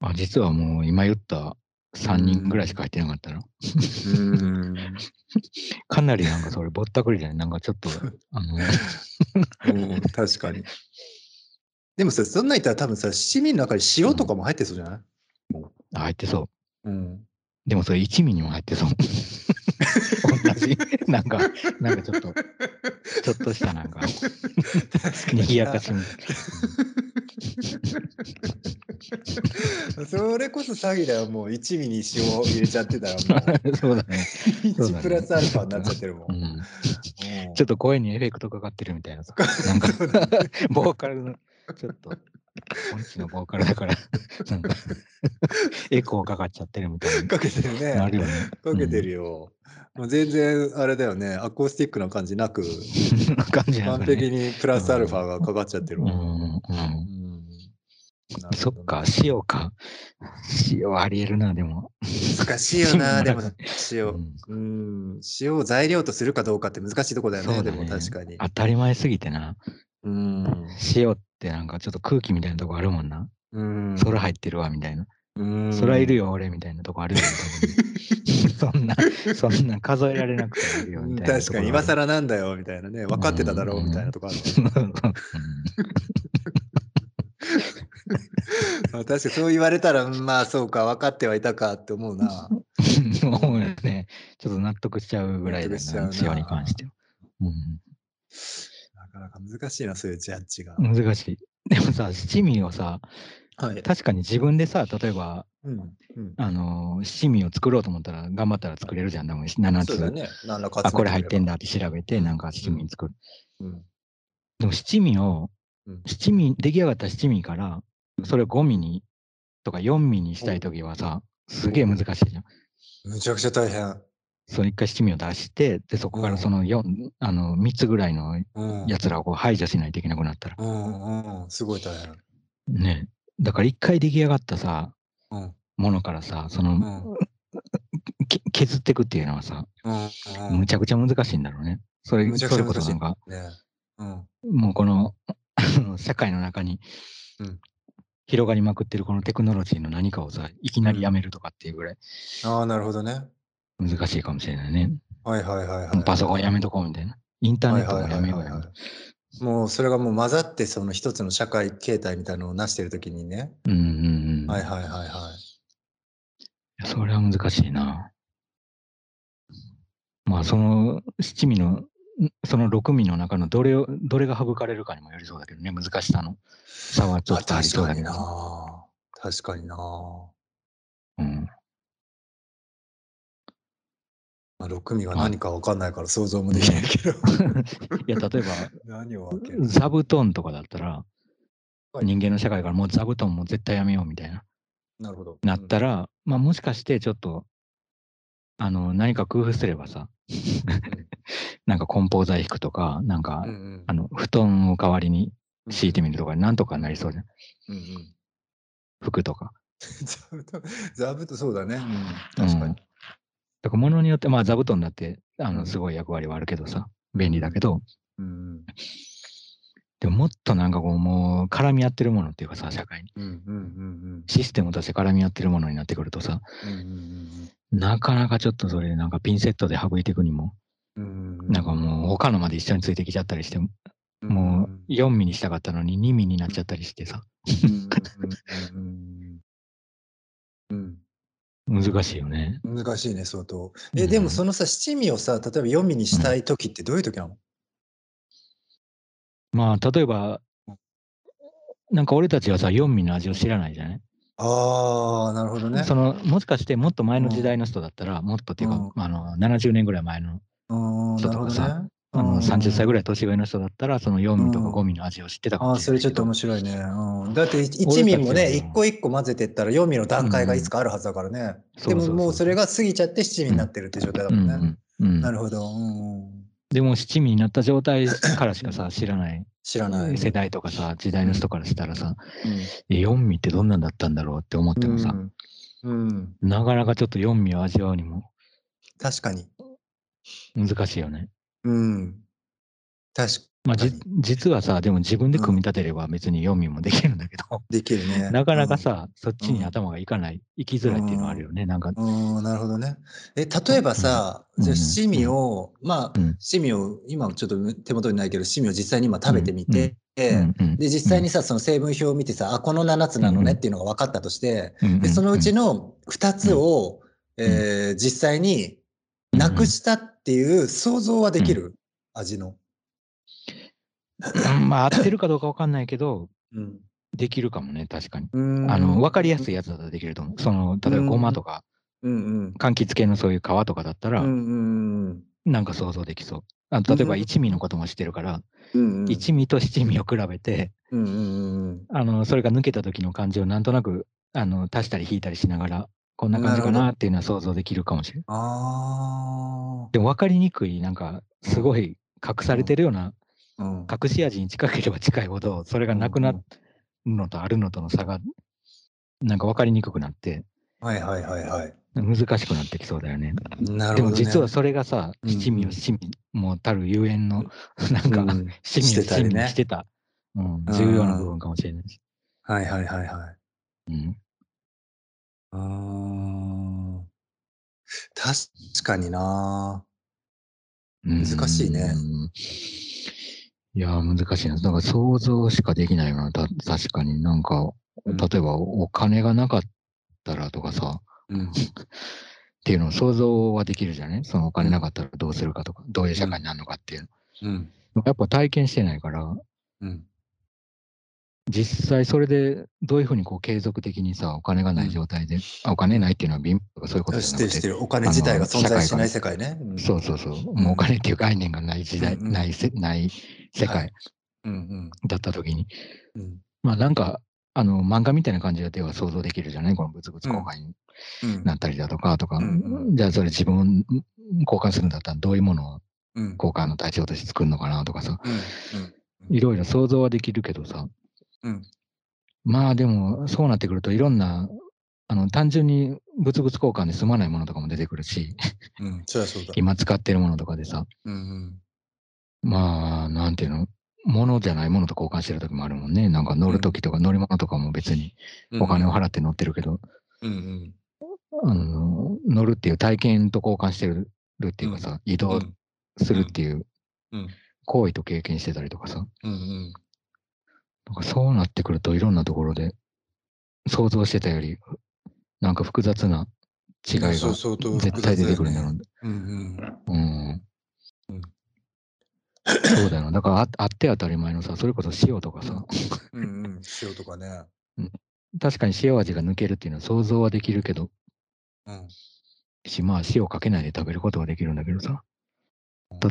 [SPEAKER 2] あ、実はもう今言った3人ぐらいしか入ってなかったら。
[SPEAKER 1] うーん。
[SPEAKER 2] かなりなんかそれぼったくりじゃない？なんかちょっと、あの、
[SPEAKER 1] うん、確かに。でもさ、そんなん言ったら多分さ、七味の中に塩とかも入ってそうじゃない？
[SPEAKER 2] あ入ってそう。
[SPEAKER 1] うん。
[SPEAKER 2] でもそれ一味にも入ってそう。同じ。なんか、なんかちょっと、ちょっとしたなんか、にぎやかしみ。
[SPEAKER 1] それこそ詐欺だよ、もう一味に塩を入れちゃってたら、もう
[SPEAKER 2] そうだね。そうだね
[SPEAKER 1] 1プラスアルファになっちゃってるもん
[SPEAKER 2] ちょっと声にエフェクトかかってるみたいなさ。なんか、ボーカルの、ちょっと、音痴のボーカルだから、なんか、エコーかかっちゃってるみたい
[SPEAKER 1] かけてるね。
[SPEAKER 2] なるよね。
[SPEAKER 1] かけてるよ。もう全然あれだよね、アコースティックな感じなく、
[SPEAKER 2] うん。感じなん
[SPEAKER 1] 完。璧にプラスアルファがかかっちゃってる
[SPEAKER 2] うん。う
[SPEAKER 1] ね
[SPEAKER 2] そっか、塩か。塩ありえるな、でも。
[SPEAKER 1] 難しいよな、でも
[SPEAKER 2] う
[SPEAKER 1] 塩。
[SPEAKER 2] ん
[SPEAKER 1] うん、塩を材料とするかどうかって難しいとこだよね、でも確かに。
[SPEAKER 2] 当たり前すぎてな。
[SPEAKER 1] うん。
[SPEAKER 2] 塩ってなんかちょっと空気みたいなとこあるもんな。
[SPEAKER 1] うん。
[SPEAKER 2] それ入ってるわ、みたいな。
[SPEAKER 1] うん。
[SPEAKER 2] それはいるよ、俺、みたいなとこあるよ。そんな、そんな数えられなくてもいるよ、
[SPEAKER 1] うん
[SPEAKER 2] みたいな。
[SPEAKER 1] 確かに、今更なんだよ、みたいなね。分かってただろう、みたいなとこある。確かにそう言われたら、うんまあそうか、分かってはいたかって思うな。
[SPEAKER 2] 思うよね。ちょっと納得しちゃうぐらいだな、塩に関しては。
[SPEAKER 1] なかなか難しいな、そういうジャッジが。
[SPEAKER 2] うん、難しい。でもさ、七味をさ、
[SPEAKER 1] はい。
[SPEAKER 2] 確かに自分でさ、例えば、
[SPEAKER 1] うん。うん。
[SPEAKER 2] あのー七味を作ろうと思ったら、頑張ったら作れるじゃん、多分7つ。
[SPEAKER 1] そうだね。
[SPEAKER 2] あ、これ入ってん
[SPEAKER 1] だ。
[SPEAKER 2] だって調べて、なんか七味作る。
[SPEAKER 1] うん。
[SPEAKER 2] でも七味を
[SPEAKER 1] うん、
[SPEAKER 2] 七味、出来上がった七味から、それを5ミリとか4ミリにしたいときはさ、すげえ難しいじゃん。
[SPEAKER 1] むちゃくちゃ大変。
[SPEAKER 2] その一回七味を出して、で、そこか
[SPEAKER 1] うん
[SPEAKER 2] らその4、あの、3つぐらいの
[SPEAKER 1] うん。
[SPEAKER 2] やつらをこう排除しないといけなくなったら。
[SPEAKER 1] うんうん。すごい大変。
[SPEAKER 2] ね。だから一回出来上がったさ、
[SPEAKER 1] うん。
[SPEAKER 2] ものからさ、その、
[SPEAKER 1] うん
[SPEAKER 2] け削っていくっていうのはさ、
[SPEAKER 1] うん。
[SPEAKER 2] むちゃくちゃ難しいんだろうね。それ、それこそなんか、
[SPEAKER 1] ね。うん。
[SPEAKER 2] もうこの社会の中に
[SPEAKER 1] うん
[SPEAKER 2] 広がりまくってるこのテクノロジーの何かをさ、いきなりやめるとかっていうぐらい
[SPEAKER 1] ああ、なるほどね。
[SPEAKER 2] 難しいかもしれないね。
[SPEAKER 1] はいはいはいはい。
[SPEAKER 2] パソコンやめとこうみたいな。インターネットもやめよう
[SPEAKER 1] もうそれがもう混ざってその一つの社会形態みたいなのを成してるときにね。
[SPEAKER 2] うんうんうん。
[SPEAKER 1] はいはいはいはい。
[SPEAKER 2] それは難しいな。まあ、その七味の、んその六味の中のどれを、どれが省かれるかにもよりそうだけどね、難しさの差はちょ
[SPEAKER 1] あ
[SPEAKER 2] っとあり
[SPEAKER 1] 確かに
[SPEAKER 2] そうだけど。
[SPEAKER 1] な。確かにな。
[SPEAKER 2] うん、
[SPEAKER 1] まあ、六味が何かわかんないから想像もできないけど。
[SPEAKER 2] いや、例え
[SPEAKER 1] 何を
[SPEAKER 2] 座布団とかだったら、
[SPEAKER 1] はい
[SPEAKER 2] 人間の社会からもう座布団も絶対やめようみたいな、
[SPEAKER 1] なるほど。
[SPEAKER 2] なったら、まあもしかしてちょっと、あの、何か工夫すればさ、なんか梱包材引くとか、なんか、
[SPEAKER 1] うんうん
[SPEAKER 2] あの、布団を代わりに敷いてみるとか、なんとかなりそうじゃん。
[SPEAKER 1] うんうん。
[SPEAKER 2] 服とか。
[SPEAKER 1] 座布団、座布団そうだね。うん、確かに。
[SPEAKER 2] だから物によって、まあ座布団だって、あの、
[SPEAKER 1] うん。
[SPEAKER 2] すごい役割はあるけどさ、便利だけど、
[SPEAKER 1] うん
[SPEAKER 2] でももっとなんかこう、もう絡み合ってるものっていうかさ、社会に。
[SPEAKER 1] うんうんうん
[SPEAKER 2] システムとして絡み合ってるものになってくるとさ、なかなかちょっとそれ、なんかピンセットで省いていくにも、なんかもう他のまで一緒についてきちゃったりして、もう4ミにしたかったのに2ミになっちゃったりしてさ、難しいよね。
[SPEAKER 1] うん難しいね、相当。え、
[SPEAKER 2] うん
[SPEAKER 1] でもそのさ、七味をさ、例えば読みにしたい時ってどういう時なの？
[SPEAKER 2] まあ、例えば、なんか俺たちはさ、4ミの味を知らないじゃない？
[SPEAKER 1] ああ、なるほどね。
[SPEAKER 2] そのもしかしてもっと前の時代の人だったら、もっとっていうか、
[SPEAKER 1] うん
[SPEAKER 2] あの70年ぐらい前の
[SPEAKER 1] うん、なるほど
[SPEAKER 2] そうと
[SPEAKER 1] ね。
[SPEAKER 2] あの30歳ぐら
[SPEAKER 1] い。
[SPEAKER 2] い年上の人だったら、その4ミとか5ミの味を知ってたか
[SPEAKER 1] ああ、
[SPEAKER 2] もしれないけど。
[SPEAKER 1] それちょっと面白いね。うん、だって一味もね、一個一個混ぜてったら読みの段階がいつかあるはずだからね。でももうそれが過ぎちゃって七味になってるって状態だもんね。
[SPEAKER 2] うんうんうん
[SPEAKER 1] なるほど。うんうん、
[SPEAKER 2] でも七味になった状態からしかさ、知らない
[SPEAKER 1] 知らない。
[SPEAKER 2] 世代とかさ、時代の人からしたらさ、
[SPEAKER 1] うん
[SPEAKER 2] え4ミってどんなんだったんだろうって思ってもさ、
[SPEAKER 1] うんうん、
[SPEAKER 2] なかなかちょっと4ミを味わうにも
[SPEAKER 1] 確かに。
[SPEAKER 2] 難しいよね。
[SPEAKER 1] うん。確か
[SPEAKER 2] まあ、じ
[SPEAKER 1] 確か
[SPEAKER 2] 実はさ、でも自分で組み立てれば別に4ミもできるんだけど、
[SPEAKER 1] にできるね。
[SPEAKER 2] なかなかさ、そっちに頭がいかない、行きづらいっていうのはあるよね。なんか、
[SPEAKER 1] うん。うん、なるほどね。え、例えばさ、
[SPEAKER 2] うん
[SPEAKER 1] じゃあ七味を、まあ
[SPEAKER 2] うん、
[SPEAKER 1] 七味を、今ちょっと手元にないけど、七味を実際に今食べてみて、
[SPEAKER 2] うんうん
[SPEAKER 1] で、実際にさ、その成分表を見てさ、あ、この7つなのねっていうのが分かったとして、
[SPEAKER 2] うん
[SPEAKER 1] で、そのうち
[SPEAKER 2] の、
[SPEAKER 1] の2つを、えー実際になくしたっていう想像はできる、味の。
[SPEAKER 2] うんまあ、合ってるかどうかわかんないけど、
[SPEAKER 1] うん。
[SPEAKER 2] できるかもね、確かに。
[SPEAKER 1] うん
[SPEAKER 2] あの、わかりやすいやつだったらできると思う。その、例えばごまとか、
[SPEAKER 1] うんうん。
[SPEAKER 2] 柑橘系のそういう皮とかだったら
[SPEAKER 1] うん、うん
[SPEAKER 2] なんか想像できそう。あ例えば
[SPEAKER 1] うん
[SPEAKER 2] 一味のことも知ってるから、
[SPEAKER 1] うんうん。
[SPEAKER 2] 一味と七味を比べて、
[SPEAKER 1] うんうんうん
[SPEAKER 2] あの、それが抜けた時の感じをなんとなく、あの、足したり引いたりしながら、こんな感じかなっていうのは想像できるかもしれない。
[SPEAKER 1] あ
[SPEAKER 2] でも分かりにくい、なんか、すごい隠されてるような、
[SPEAKER 1] あ。うん。
[SPEAKER 2] 隠し味に近ければ近いほど、それがなくなるのとあるのとの差が、なんか分かりにくくなって、
[SPEAKER 1] はいはいはいはい。
[SPEAKER 2] 難しくなってきそうだよね。
[SPEAKER 1] なるほど、ね。
[SPEAKER 2] でも実はそれがさ、
[SPEAKER 1] うん
[SPEAKER 2] 七味を七味もたるゆえんの、なんか、
[SPEAKER 1] うん
[SPEAKER 2] 七味を七味
[SPEAKER 1] してたりね
[SPEAKER 2] にしてた、うん、重要な部分かもしれないし。
[SPEAKER 1] はいはいはいはい。
[SPEAKER 2] うん
[SPEAKER 1] あー確かにな難しいね
[SPEAKER 2] うんいやー、難しいな。だから想像しかできないよな。た確かになんか、
[SPEAKER 1] うん
[SPEAKER 2] 例えばお金がなかったらとかさ、
[SPEAKER 1] うん。
[SPEAKER 2] っていうのを想像はできるじゃねそのお金なかったらどうするかとか、どういう社会になるのかっていう
[SPEAKER 1] うん。
[SPEAKER 2] の。やっぱ体験してないから、
[SPEAKER 1] うん。
[SPEAKER 2] 実際それでどういうふうにこう継続的にさ、お金がない状態で、あお金ないっていうのは貧乏とかそういうことじゃ
[SPEAKER 1] し
[SPEAKER 2] なくて、
[SPEAKER 1] てるしてる。お金自体が存在しない世界ね。うん。
[SPEAKER 2] そうそうそう、もうお金っていう概念がない時代、
[SPEAKER 1] うんうん。
[SPEAKER 2] ないせない世
[SPEAKER 1] は
[SPEAKER 2] 界
[SPEAKER 1] い。うん
[SPEAKER 2] だった時に、
[SPEAKER 1] うん。うん
[SPEAKER 2] まあなんか、あの漫画みたいな感じでは想像できるじゃない？この物々交換に
[SPEAKER 1] うん。
[SPEAKER 2] なったりだとかとか、
[SPEAKER 1] うんう
[SPEAKER 2] じゃあそれ自分を交換するんだったらどういうものを
[SPEAKER 1] うん。
[SPEAKER 2] 交換の対象として作るのかなとかさ、
[SPEAKER 1] うん。
[SPEAKER 2] いろいろ想像はできるけどさ、
[SPEAKER 1] うん。
[SPEAKER 2] まあでもそうなってくるといろんな、あの単純に物々交換で済まないものとかも出てくるし、
[SPEAKER 1] うん。そりゃそうだ。
[SPEAKER 2] 今使ってるものとかでさ、
[SPEAKER 1] うん
[SPEAKER 2] まあなんていうの、ものじゃないものと交換してる時もあるもんね。なんか乗る時とか乗り物とかも別に
[SPEAKER 1] うん。
[SPEAKER 2] お金を払って乗ってるけど、
[SPEAKER 1] うん
[SPEAKER 2] あの乗るっていう体験と交換してるっていうかさ、移
[SPEAKER 1] うん。
[SPEAKER 2] 動するっていう
[SPEAKER 1] うん。
[SPEAKER 2] 行為と経験してたりとかさ、
[SPEAKER 1] うんうん。
[SPEAKER 2] なんかそうなってくるといろんなところで想像してたよりなんか複雑な違いが絶対出てくるんだろうね。
[SPEAKER 1] うんうん。
[SPEAKER 2] うん
[SPEAKER 1] うん
[SPEAKER 2] そうだよな。だからああって当たり前のさ、それこそ塩とかさ、
[SPEAKER 1] うんうん。塩とかね。
[SPEAKER 2] 確かに塩味が抜けるっていうのは想像はできるけど、
[SPEAKER 1] うん。
[SPEAKER 2] し、まあ塩かけないで食べることはできるんだけどさ、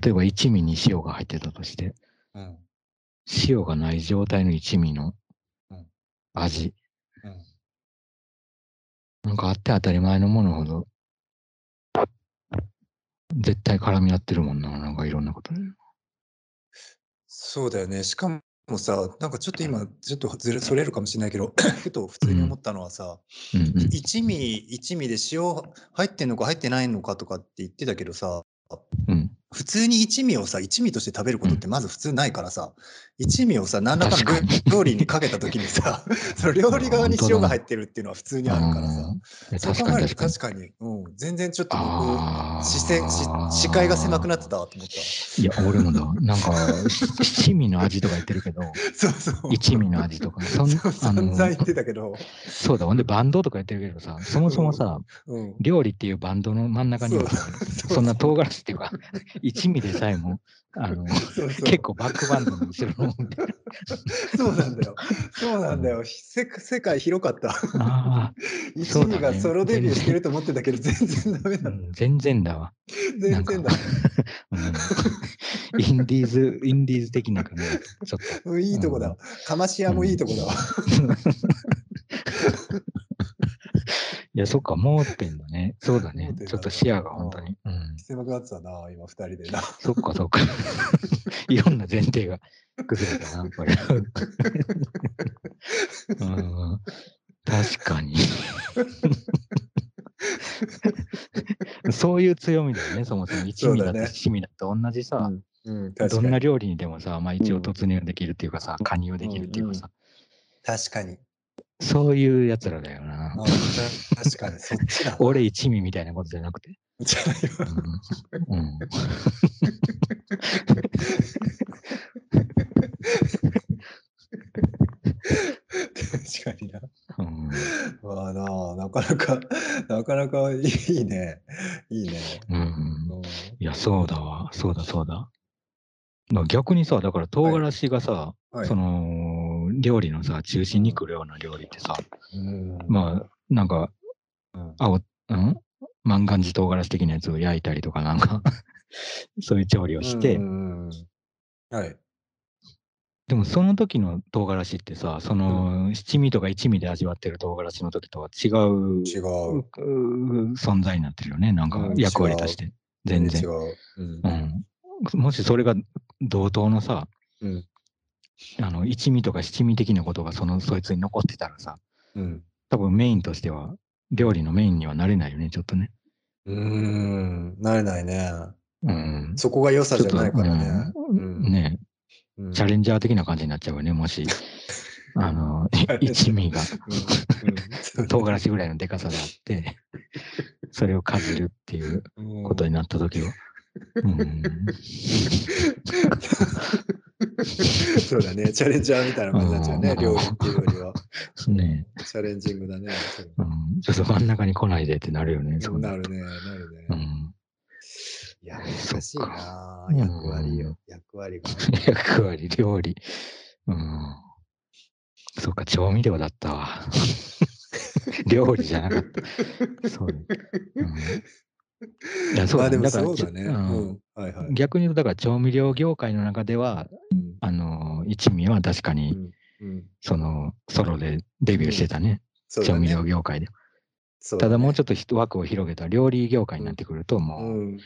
[SPEAKER 2] 例えば一味に塩が入ってたとして、
[SPEAKER 1] うん。
[SPEAKER 2] 塩がない状態の一味の
[SPEAKER 1] うん
[SPEAKER 2] 味、
[SPEAKER 1] うん。
[SPEAKER 2] なんかあって当たり前のものほど絶対絡み合ってるもんな、なんかいろんなことで。
[SPEAKER 1] そうだよね。しかもさ、なんかちょっと今、ちょっとずれそれるかもしれないけど、ふと普通に思ったのはさ、
[SPEAKER 2] うんうん。
[SPEAKER 1] 一味、一味で塩入ってんのか入ってないのかとかって言ってたけどさ、
[SPEAKER 2] うん。
[SPEAKER 1] 普通に一味をさ、一味として食べることってまず普通ないからさ、一味をさ、何らかの料理にかけたときにさ、その料理側に塩が入ってるっていうのは普通にあるからさ、そう
[SPEAKER 2] 確
[SPEAKER 1] 考えると
[SPEAKER 2] かに確かに。
[SPEAKER 1] うん、全然ちょっと僕、
[SPEAKER 2] あ
[SPEAKER 1] 視線視視界が狭くなってたと思った。
[SPEAKER 2] いや、俺もだ。なんか、し七味の味とか言ってるけど、
[SPEAKER 1] そうそう。
[SPEAKER 2] 一味の味とか、そん
[SPEAKER 1] そう
[SPEAKER 2] あの
[SPEAKER 1] 散々言ってたけど、
[SPEAKER 2] そうだ、ほんでバンドとか言ってるけどさ、そもそもさ、
[SPEAKER 1] うん、
[SPEAKER 2] 料理っていうバンドの真ん中には
[SPEAKER 1] そ
[SPEAKER 2] んな唐辛子っていうか、一味でさえも、あの、
[SPEAKER 1] そうそう
[SPEAKER 2] 結構バックバンドの後ろの。
[SPEAKER 1] そうなんだよ。そうなんだよ。せ世界広かった。
[SPEAKER 2] あ
[SPEAKER 1] 一味がソロデビューしてると思ってたけど、全然ダメ
[SPEAKER 2] あ、
[SPEAKER 1] だ
[SPEAKER 2] う。ん全然だわ。
[SPEAKER 1] 全然だ。
[SPEAKER 2] うん、インディーズ、インディーズ的な感じ。ちょっ
[SPEAKER 1] うんいいとこだ。かまし屋もいいとこだわ。
[SPEAKER 2] と。いや、そっか、盲点だね。そうだねちょっと視野が本当に。うん、
[SPEAKER 1] 狭くなってたな、今二人でな。
[SPEAKER 2] そっか、そっか。いろんな前提が崩れたな、これ。うん、確かに。そういう強みだよね、そもそも。一味だって七味だって同じさ、
[SPEAKER 1] うん、確
[SPEAKER 2] ど。んな料理にでもさ、まあ一
[SPEAKER 1] うん
[SPEAKER 2] 応突入できるっていうかさ、加入できるっていうかさ、
[SPEAKER 1] 確かに。
[SPEAKER 2] そういうやつらだよな。
[SPEAKER 1] あ確かに、そっちだ。
[SPEAKER 2] 俺一味みたいなことじゃなくて。
[SPEAKER 1] じゃないわ
[SPEAKER 2] うんうん
[SPEAKER 1] 確かにな。
[SPEAKER 2] うん
[SPEAKER 1] まあな、なかなか、なかなかいいね。いいね。
[SPEAKER 2] うん
[SPEAKER 1] うん
[SPEAKER 2] いや、そうだわ。そうだ、そうだ。逆にさ、だから唐辛子がさ、
[SPEAKER 1] はい
[SPEAKER 2] その、料理のさ、中心に来るような料理ってさ、
[SPEAKER 1] うん。
[SPEAKER 2] まあ、なんか、
[SPEAKER 1] うん。
[SPEAKER 2] 青、うん？万願寺唐辛子的なやつを焼いたりとか、なんか、そういう調理をして、
[SPEAKER 1] うんはい。
[SPEAKER 2] でもその時の唐辛子ってさ、その、七味とか一味で味わってる唐辛子の時とは違う
[SPEAKER 1] 違う。
[SPEAKER 2] う存在になってるよね、なんか
[SPEAKER 1] うん
[SPEAKER 2] 役割として。全然
[SPEAKER 1] 違。う。うん。
[SPEAKER 2] うん、もしそれが同等のさ、
[SPEAKER 1] うん
[SPEAKER 2] あの一味とか七味的なことがそのそいつに残ってたらさ、
[SPEAKER 1] うん。
[SPEAKER 2] 多分メインとしては、料理のメインにはなれないよね、ちょっとね。
[SPEAKER 1] うーん。なれないね。
[SPEAKER 2] うん。
[SPEAKER 1] そこが良さじゃないからね。
[SPEAKER 2] うんね
[SPEAKER 1] うん
[SPEAKER 2] チャレンジャー的な感じになっちゃうよね、もし、あの、一味が
[SPEAKER 1] うん
[SPEAKER 2] 唐辛子ぐらいのでかさであって、それをかじるっていう
[SPEAKER 1] うん
[SPEAKER 2] ことになった時は。うん、
[SPEAKER 1] そうだね。チャレンジャーみたいな感じになっちゃうね。
[SPEAKER 2] うん
[SPEAKER 1] 料理っていうよりは。
[SPEAKER 2] ね
[SPEAKER 1] チャレンジングだね。
[SPEAKER 2] うん、ちょっと真ん中に来ないでってなるよね、そうなる
[SPEAKER 1] ね。なるね
[SPEAKER 2] と。う。ん、
[SPEAKER 1] いや、難しいな役割よ。役割が。
[SPEAKER 2] 役割、料理。うん。そっか、調味料だったわ。料理じゃなかった。そうね。うん、いや、そうだ,、
[SPEAKER 1] まあでも
[SPEAKER 2] だから
[SPEAKER 1] そうだね。
[SPEAKER 2] う
[SPEAKER 1] うんん。はいはい。
[SPEAKER 2] 逆に言うと、だから調味料業界の中では、
[SPEAKER 1] うん
[SPEAKER 2] あの、一味は確かに、
[SPEAKER 1] うんうん
[SPEAKER 2] その、ソロでデビューしてたね。
[SPEAKER 1] ね
[SPEAKER 2] 調味料業界で。
[SPEAKER 1] ね
[SPEAKER 2] ただもうちょっと枠を広げた料理業界になってくると、もう、
[SPEAKER 1] うん。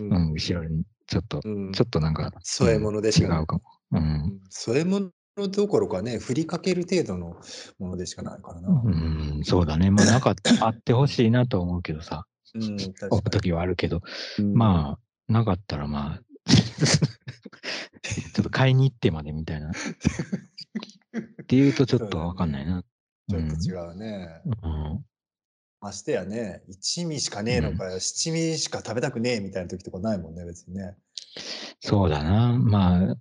[SPEAKER 2] うん、後ろに、ちょっと、
[SPEAKER 1] うん
[SPEAKER 2] ちょっとなんか、
[SPEAKER 1] 添え物でしか
[SPEAKER 2] 違うかも。うん。
[SPEAKER 1] 添え物どころかね、振りかける程度のものでしかないからな。
[SPEAKER 2] うん、そうだね。まあ、なかった、あってほしいなと思うけどさ、
[SPEAKER 1] うん、確か
[SPEAKER 2] 思う時はあるけど、
[SPEAKER 1] に。
[SPEAKER 2] まあ、なかったらまあ、ちょっと買いに行ってまでみたいな。っていうとちょっとわかんないな。
[SPEAKER 1] ちょっと違うね。
[SPEAKER 2] うん。
[SPEAKER 1] ましてやね、一味しかねえのかよ、七味しか食べたくねえみたいな時とかないもんね、別にね。
[SPEAKER 2] そうだな。まあ、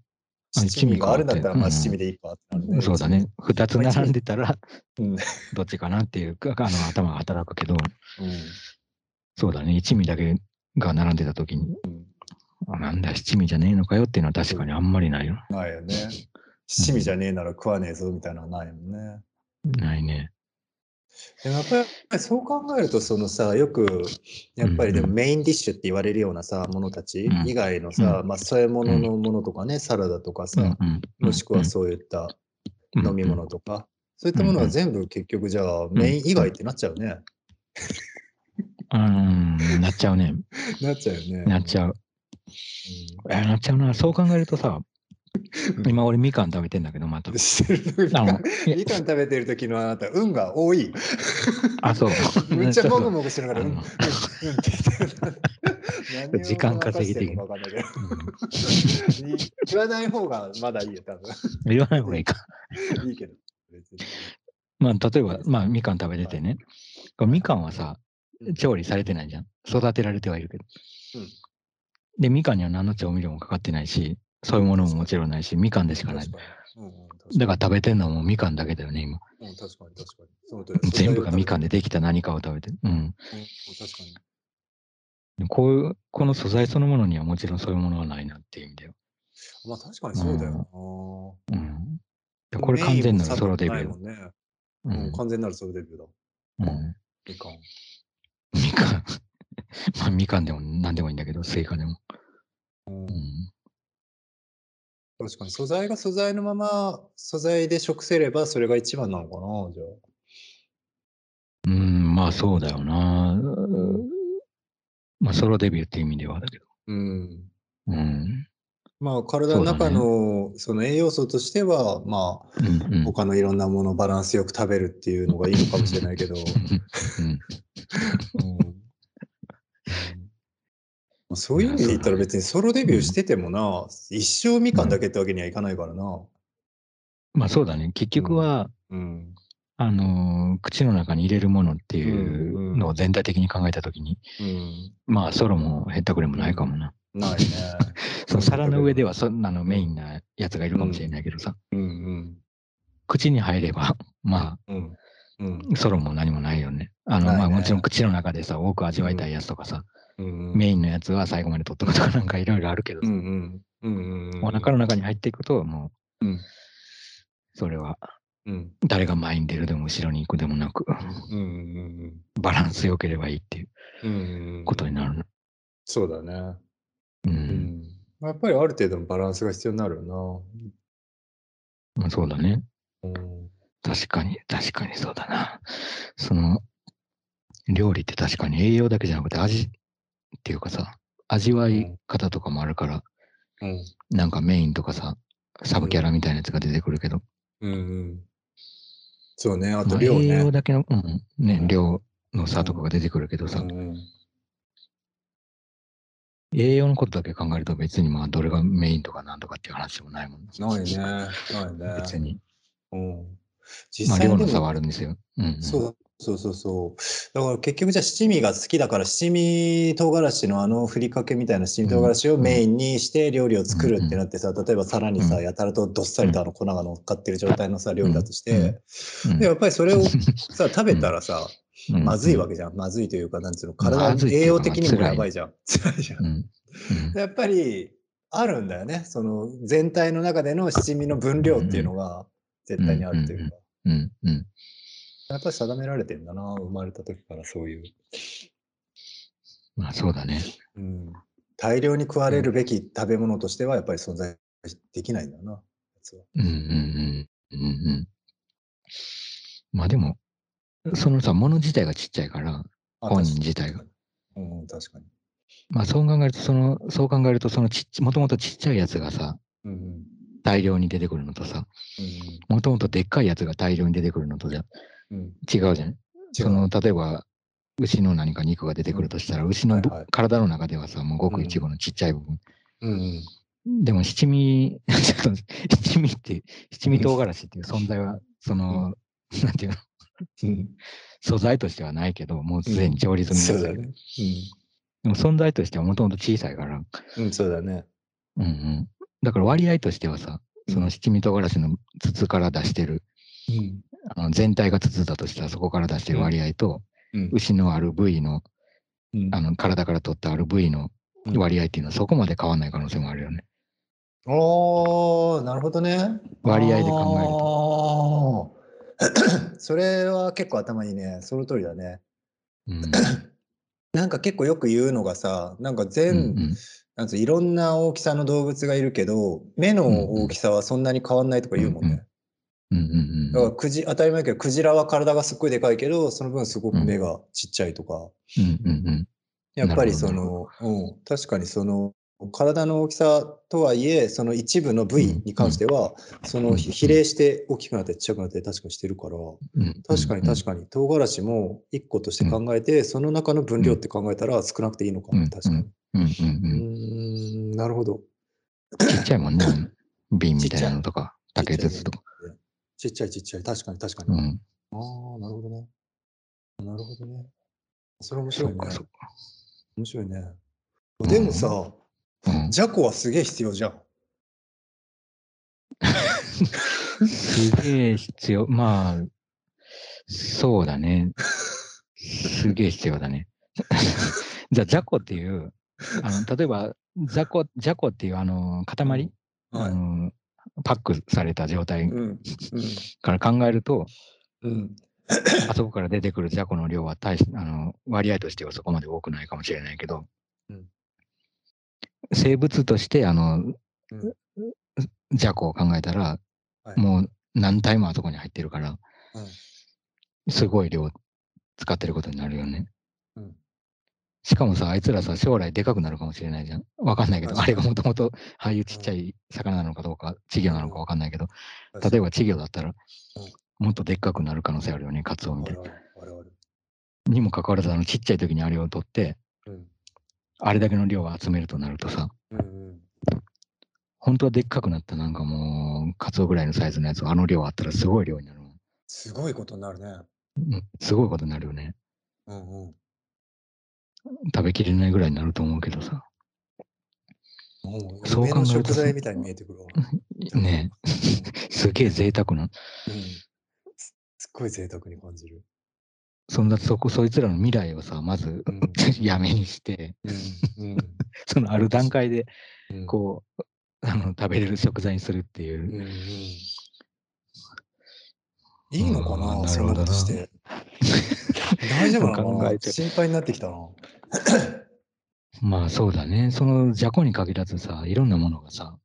[SPEAKER 1] 七味があるんだったら、まあ
[SPEAKER 2] うん
[SPEAKER 1] 七味でいいかってなるね。
[SPEAKER 2] そうだね。二つ並んでたら、
[SPEAKER 1] うん。
[SPEAKER 2] どっちかなっていうか、あの頭が働くけど、
[SPEAKER 1] うん。
[SPEAKER 2] そうだね。一味だけが並んでた時に、あなんだ、七味じゃねえのかよっていうのは確かにあんまりないよ。
[SPEAKER 1] ないよね。七味じゃねえなら食わねえぞみたいなのはないもんね。
[SPEAKER 2] ないね。
[SPEAKER 1] でもやっぱりそう考えるとそのさよくやっぱりでもメインディッシュって言われるようなさものたち
[SPEAKER 2] うん
[SPEAKER 1] 以外のさ、まあ添え物のものとかねサラダとかさ、もしくはそういった
[SPEAKER 2] うん
[SPEAKER 1] 飲み物とか、そういったものは全部結局じゃあメイン以外ってなっちゃうね。
[SPEAKER 2] うん、なっちゃうね。
[SPEAKER 1] なっちゃうよね。
[SPEAKER 2] なっちゃう。えなっちゃうな。そう考えるとさ、今俺みかん食べてんだけど、また
[SPEAKER 1] みかん食べてる時のあなた、運が多い。
[SPEAKER 2] あ、そう。
[SPEAKER 1] めっちゃもぐ
[SPEAKER 2] も
[SPEAKER 1] もぐしてるから、うん、うん、うん
[SPEAKER 2] あの
[SPEAKER 1] って言ってる。
[SPEAKER 2] 時間稼ぎ的
[SPEAKER 1] 何をごまかしてるのかわかんないけど言わない方がまだいいよ、多分。
[SPEAKER 2] 言わない方がいいか。
[SPEAKER 1] いいけど。
[SPEAKER 2] まあ、例えば、まあ、みかん食べててね。みかんはさ、調理されてないじゃん。育てられてはいるけど。
[SPEAKER 1] うん
[SPEAKER 2] で、みかんには何の調味料もかかってないし、そういうものももちろんないし、みかんでしかない。
[SPEAKER 1] うん
[SPEAKER 2] だから食べてんのもみかんだけだよね、今。
[SPEAKER 1] うん、確かに確かに。その
[SPEAKER 2] 全部がみかんで
[SPEAKER 1] で。
[SPEAKER 2] できた何かを食べてる。うん。
[SPEAKER 1] うん、確かに。
[SPEAKER 2] でこういう、この素材そのものにはもちろんそういうものはないなっていう意味だよ。
[SPEAKER 1] まあ確かにそうだよ
[SPEAKER 2] うん。
[SPEAKER 1] な。
[SPEAKER 2] これ完全なるソロデビュー
[SPEAKER 1] ね。
[SPEAKER 2] う
[SPEAKER 1] うん、
[SPEAKER 2] ん。
[SPEAKER 1] 完全なるソロデビューだ。
[SPEAKER 2] うん、
[SPEAKER 1] みかん。
[SPEAKER 2] みかん。まあ、みかんでも何でもいいんだけど、スイカでも。
[SPEAKER 1] うん
[SPEAKER 2] うん。
[SPEAKER 1] 確かに素材が素材のまま素材で食せればそれが一番なのかなじゃあ。
[SPEAKER 2] うん、まあそうだよな。まあソロデビューっていう意味ではだけど。
[SPEAKER 1] うん。
[SPEAKER 2] うん。
[SPEAKER 1] まあ体の中のその栄養素としてはまあ
[SPEAKER 2] うんうん。
[SPEAKER 1] 他のいろんなものをバランスよく食べるっていうのがいいのかもしれないけど。
[SPEAKER 2] う ん
[SPEAKER 1] うんまあそういう意味で言ったら別にソロデビューしててもな、一生みかんだけってわけにはいかないからな。
[SPEAKER 2] まあそうだね。結局は、
[SPEAKER 1] うん。
[SPEAKER 2] あのー口の中に入れるものっていうのを全体的に考えたときに、
[SPEAKER 1] うん。
[SPEAKER 2] まあソロもへったくれもないかもな。
[SPEAKER 1] ないね。
[SPEAKER 2] その皿の上ではそんなのメインなやつがいるかもしれないけどさ、
[SPEAKER 1] うんうん。
[SPEAKER 2] 口に入れば、ま
[SPEAKER 1] うん。うん
[SPEAKER 2] あ、ソロも何もないよね。あの、まあもちろん口の中でさ、多く味わいたいやつとかさ、
[SPEAKER 1] うん
[SPEAKER 2] メインのやつは最後まで取っとくとかなんかいろいろあるけどさ、
[SPEAKER 1] うんうん。
[SPEAKER 2] お腹の中に入っていくと、もう、
[SPEAKER 1] うん
[SPEAKER 2] それは
[SPEAKER 1] うん
[SPEAKER 2] 誰が前に出るでも後ろに行くでもなく、
[SPEAKER 1] うんうん
[SPEAKER 2] バランス良ければいいっていう。ことになるな。
[SPEAKER 1] そうだね。
[SPEAKER 2] う。
[SPEAKER 1] うんやっぱりある程度のバランスが必要になるよ
[SPEAKER 2] まあ、そうだね。
[SPEAKER 1] な。うん。
[SPEAKER 2] 確かに、確かにそうだな。その、料理って確かに栄養だけじゃなくて味っていうかさ、味わい方とかもあるから、
[SPEAKER 1] うん。
[SPEAKER 2] なんかメインとかさ、サブキャラみたいなやつが出てくるけど、
[SPEAKER 1] うんうん。そうね。あ
[SPEAKER 2] ま
[SPEAKER 1] と量
[SPEAKER 2] あ栄養
[SPEAKER 1] ね。
[SPEAKER 2] だけの、うん、ね
[SPEAKER 1] う、ん
[SPEAKER 2] 量の差とかが出てくるけどさ、
[SPEAKER 1] うんうん
[SPEAKER 2] 栄養のことだけ考えると別にまあどれがメインとかなんとかっていう話でもないもん
[SPEAKER 1] ないね。ないね。
[SPEAKER 2] 別に。
[SPEAKER 1] うん。
[SPEAKER 2] ま
[SPEAKER 1] 実際
[SPEAKER 2] 量の差は
[SPEAKER 1] も
[SPEAKER 2] あるんですよ。うん、うん。
[SPEAKER 1] そうそうそうそう。だから結局じゃあ七味が好きだから七味唐辛子のあのふりかけみたいな七味唐辛子をメインにして料理を作るってなってさ、例えば皿にさ、
[SPEAKER 2] うん。
[SPEAKER 1] やたらとどっさりとあの粉が乗っかってる状態のさ、料理だとして、
[SPEAKER 2] うん。
[SPEAKER 1] でやっぱりそれをさ、食べたらさ、
[SPEAKER 2] うん。
[SPEAKER 1] まずいわけじゃん。まずいというか、なんつうの、体栄養的にもやばいじゃん。辛いじゃん。やっぱりあるんだよね。その全体の中での七味の分量っていうのが絶対にあるというか。
[SPEAKER 2] うん。うん。
[SPEAKER 1] やっぱり定められてんだな、生まれた時からそういう。
[SPEAKER 2] まあそうだね。
[SPEAKER 1] うん、大量に食われるべき食べ物としてはやっぱり存在できないんだよな。
[SPEAKER 2] うんうんうん。うんうん。まあでも、そのさ、もの自体がちっちゃいから、
[SPEAKER 1] あ
[SPEAKER 2] 本人自体が。
[SPEAKER 1] うん、確かに。
[SPEAKER 2] まあそう考えると、その、そう考えると、そのちっち、もともとちっちゃいやつがさ、
[SPEAKER 1] うんうん
[SPEAKER 2] 大量に出てくるのとさ、もともとでっかいやつが大量に出てくるのとじゃ
[SPEAKER 1] うん。うん、
[SPEAKER 2] 違うじゃん。その、例えば、牛の何か肉が出てくるとしたら、
[SPEAKER 1] うん。
[SPEAKER 2] 牛のぶ
[SPEAKER 1] はいはい。
[SPEAKER 2] 体の中ではさ、もうごく一部のちっちゃい部分。
[SPEAKER 1] うんうん。
[SPEAKER 2] でも七味、七味って、七味唐辛子っていう存在は、その、なんていうの、
[SPEAKER 1] うん。
[SPEAKER 2] 素材としてはないけど、もうすでに調理済みだ
[SPEAKER 1] そうだね。
[SPEAKER 2] でも存在としてはもともと小さいから、
[SPEAKER 1] うん、うん、そうだね。
[SPEAKER 2] うんうん。だから割合としてはさ、その七味唐辛子の筒から出してる、
[SPEAKER 1] うん
[SPEAKER 2] あの全体が筒だとしたらそこから出してる割合と、
[SPEAKER 1] うん
[SPEAKER 2] 牛のある部位の、
[SPEAKER 1] うん
[SPEAKER 2] あの体から取ったある部位の
[SPEAKER 1] うん
[SPEAKER 2] 割合っていうのはそこまで変わらない可能性もあるよね。
[SPEAKER 1] おー、なるほどね。
[SPEAKER 2] 割合で考
[SPEAKER 1] えると。それは結構頭いいね。その通りだね。
[SPEAKER 2] うん。
[SPEAKER 1] なんか結構よく言うのがさ、なんか
[SPEAKER 2] うん
[SPEAKER 1] 全、
[SPEAKER 2] うん
[SPEAKER 1] なんいろんな大きさの動物がいるけど、目の大きさはそんなに変わんないとか言うもんね。
[SPEAKER 2] うんうん。
[SPEAKER 1] だからクジ当たり前だけど、クジラは体がすっごいでかいけど、その分すごく目がちっちゃいとか、
[SPEAKER 2] うんうんうん。
[SPEAKER 1] やっぱりその、うん、確かにその、体の大きさとはいえ、その一部の部位に関しては、その比比例して大きくなってちっちゃくなって確かにしてるから、
[SPEAKER 2] うん。
[SPEAKER 1] 確かに確かに。唐辛子も一個として考えて、その中の分量って考えたら少なくていいのかも、
[SPEAKER 2] うん。
[SPEAKER 1] 確かに。
[SPEAKER 2] うんうん
[SPEAKER 1] う
[SPEAKER 2] うん
[SPEAKER 1] なるほど。
[SPEAKER 2] ちっちゃいもんね。瓶みたいなのとか、竹筒とか。
[SPEAKER 1] ちっちゃいちっちゃい、確かに確かに。
[SPEAKER 2] うん。
[SPEAKER 1] ああ、なるほどね。なるほどね。それ面白いね。面白いね。でもさ、
[SPEAKER 2] うん
[SPEAKER 1] ジャコはすげえ必要じゃん。
[SPEAKER 2] すげえ必要。まあ、そうだね。すげえ必要だね。じゃあ、ジャコっていう、あの例えば、ジャコ、ジャコっていうあの塊、
[SPEAKER 1] はい。
[SPEAKER 2] あのパックされた状態
[SPEAKER 1] うん。
[SPEAKER 2] から考えると、
[SPEAKER 1] うん。うん。
[SPEAKER 2] あそこから出てくるジャコの量は大しあの割合としてはそこまで多くないかもしれないけど、
[SPEAKER 1] うん
[SPEAKER 2] 生物としてあの、
[SPEAKER 1] うん
[SPEAKER 2] を考えたら、
[SPEAKER 1] はい
[SPEAKER 2] もう何体もあそこに入ってるから、
[SPEAKER 1] うん
[SPEAKER 2] すごい量使ってることになるよね。
[SPEAKER 1] うん
[SPEAKER 2] しかもさ、あいつらさ、将来でかくなるかもしれないじゃん。わかんないけど、あれがもともと、ああいうちっちゃい魚なのかどうか、稚魚なのかわかんないけど、例え
[SPEAKER 1] ば、
[SPEAKER 2] ば稚魚だったら、もっとでっかくなる可能性あるよね、カツオみたいな。にもかかわらず、あのちっちゃい時にあれを取って、
[SPEAKER 1] あ
[SPEAKER 2] れだけの量を集めるとなるとさ、
[SPEAKER 1] うん。うん
[SPEAKER 2] 本当はでっかくなったなんかもう、カツオぐらいのサイズのやつをあの量あったらすごい量になる。
[SPEAKER 1] すごいことになるね。
[SPEAKER 2] うん、すごいことになるよね。
[SPEAKER 1] うんうん。
[SPEAKER 2] 食べきれないぐらいになると思うけどさ。そう考えると
[SPEAKER 1] 食材みたいに見えてくるわ。
[SPEAKER 2] ねえ、すげえ贅沢な。
[SPEAKER 1] うん。すすっごい贅沢に感じる。
[SPEAKER 2] そんなそこ、そいつらの未来をさ、まず
[SPEAKER 1] うん
[SPEAKER 2] やめにして、
[SPEAKER 1] うん。
[SPEAKER 2] そのある段階で、
[SPEAKER 1] うん。
[SPEAKER 2] こう、あの食べれる食材にするっていう。
[SPEAKER 1] うんうん。いいのか
[SPEAKER 2] うん
[SPEAKER 1] なそんな
[SPEAKER 2] なるほどな
[SPEAKER 1] ことして。大丈夫かな？
[SPEAKER 2] 考えちゃう
[SPEAKER 1] 心配になってきたな。
[SPEAKER 2] まあそうだね。そのじゃこに限らずさ、いろんなものがさ、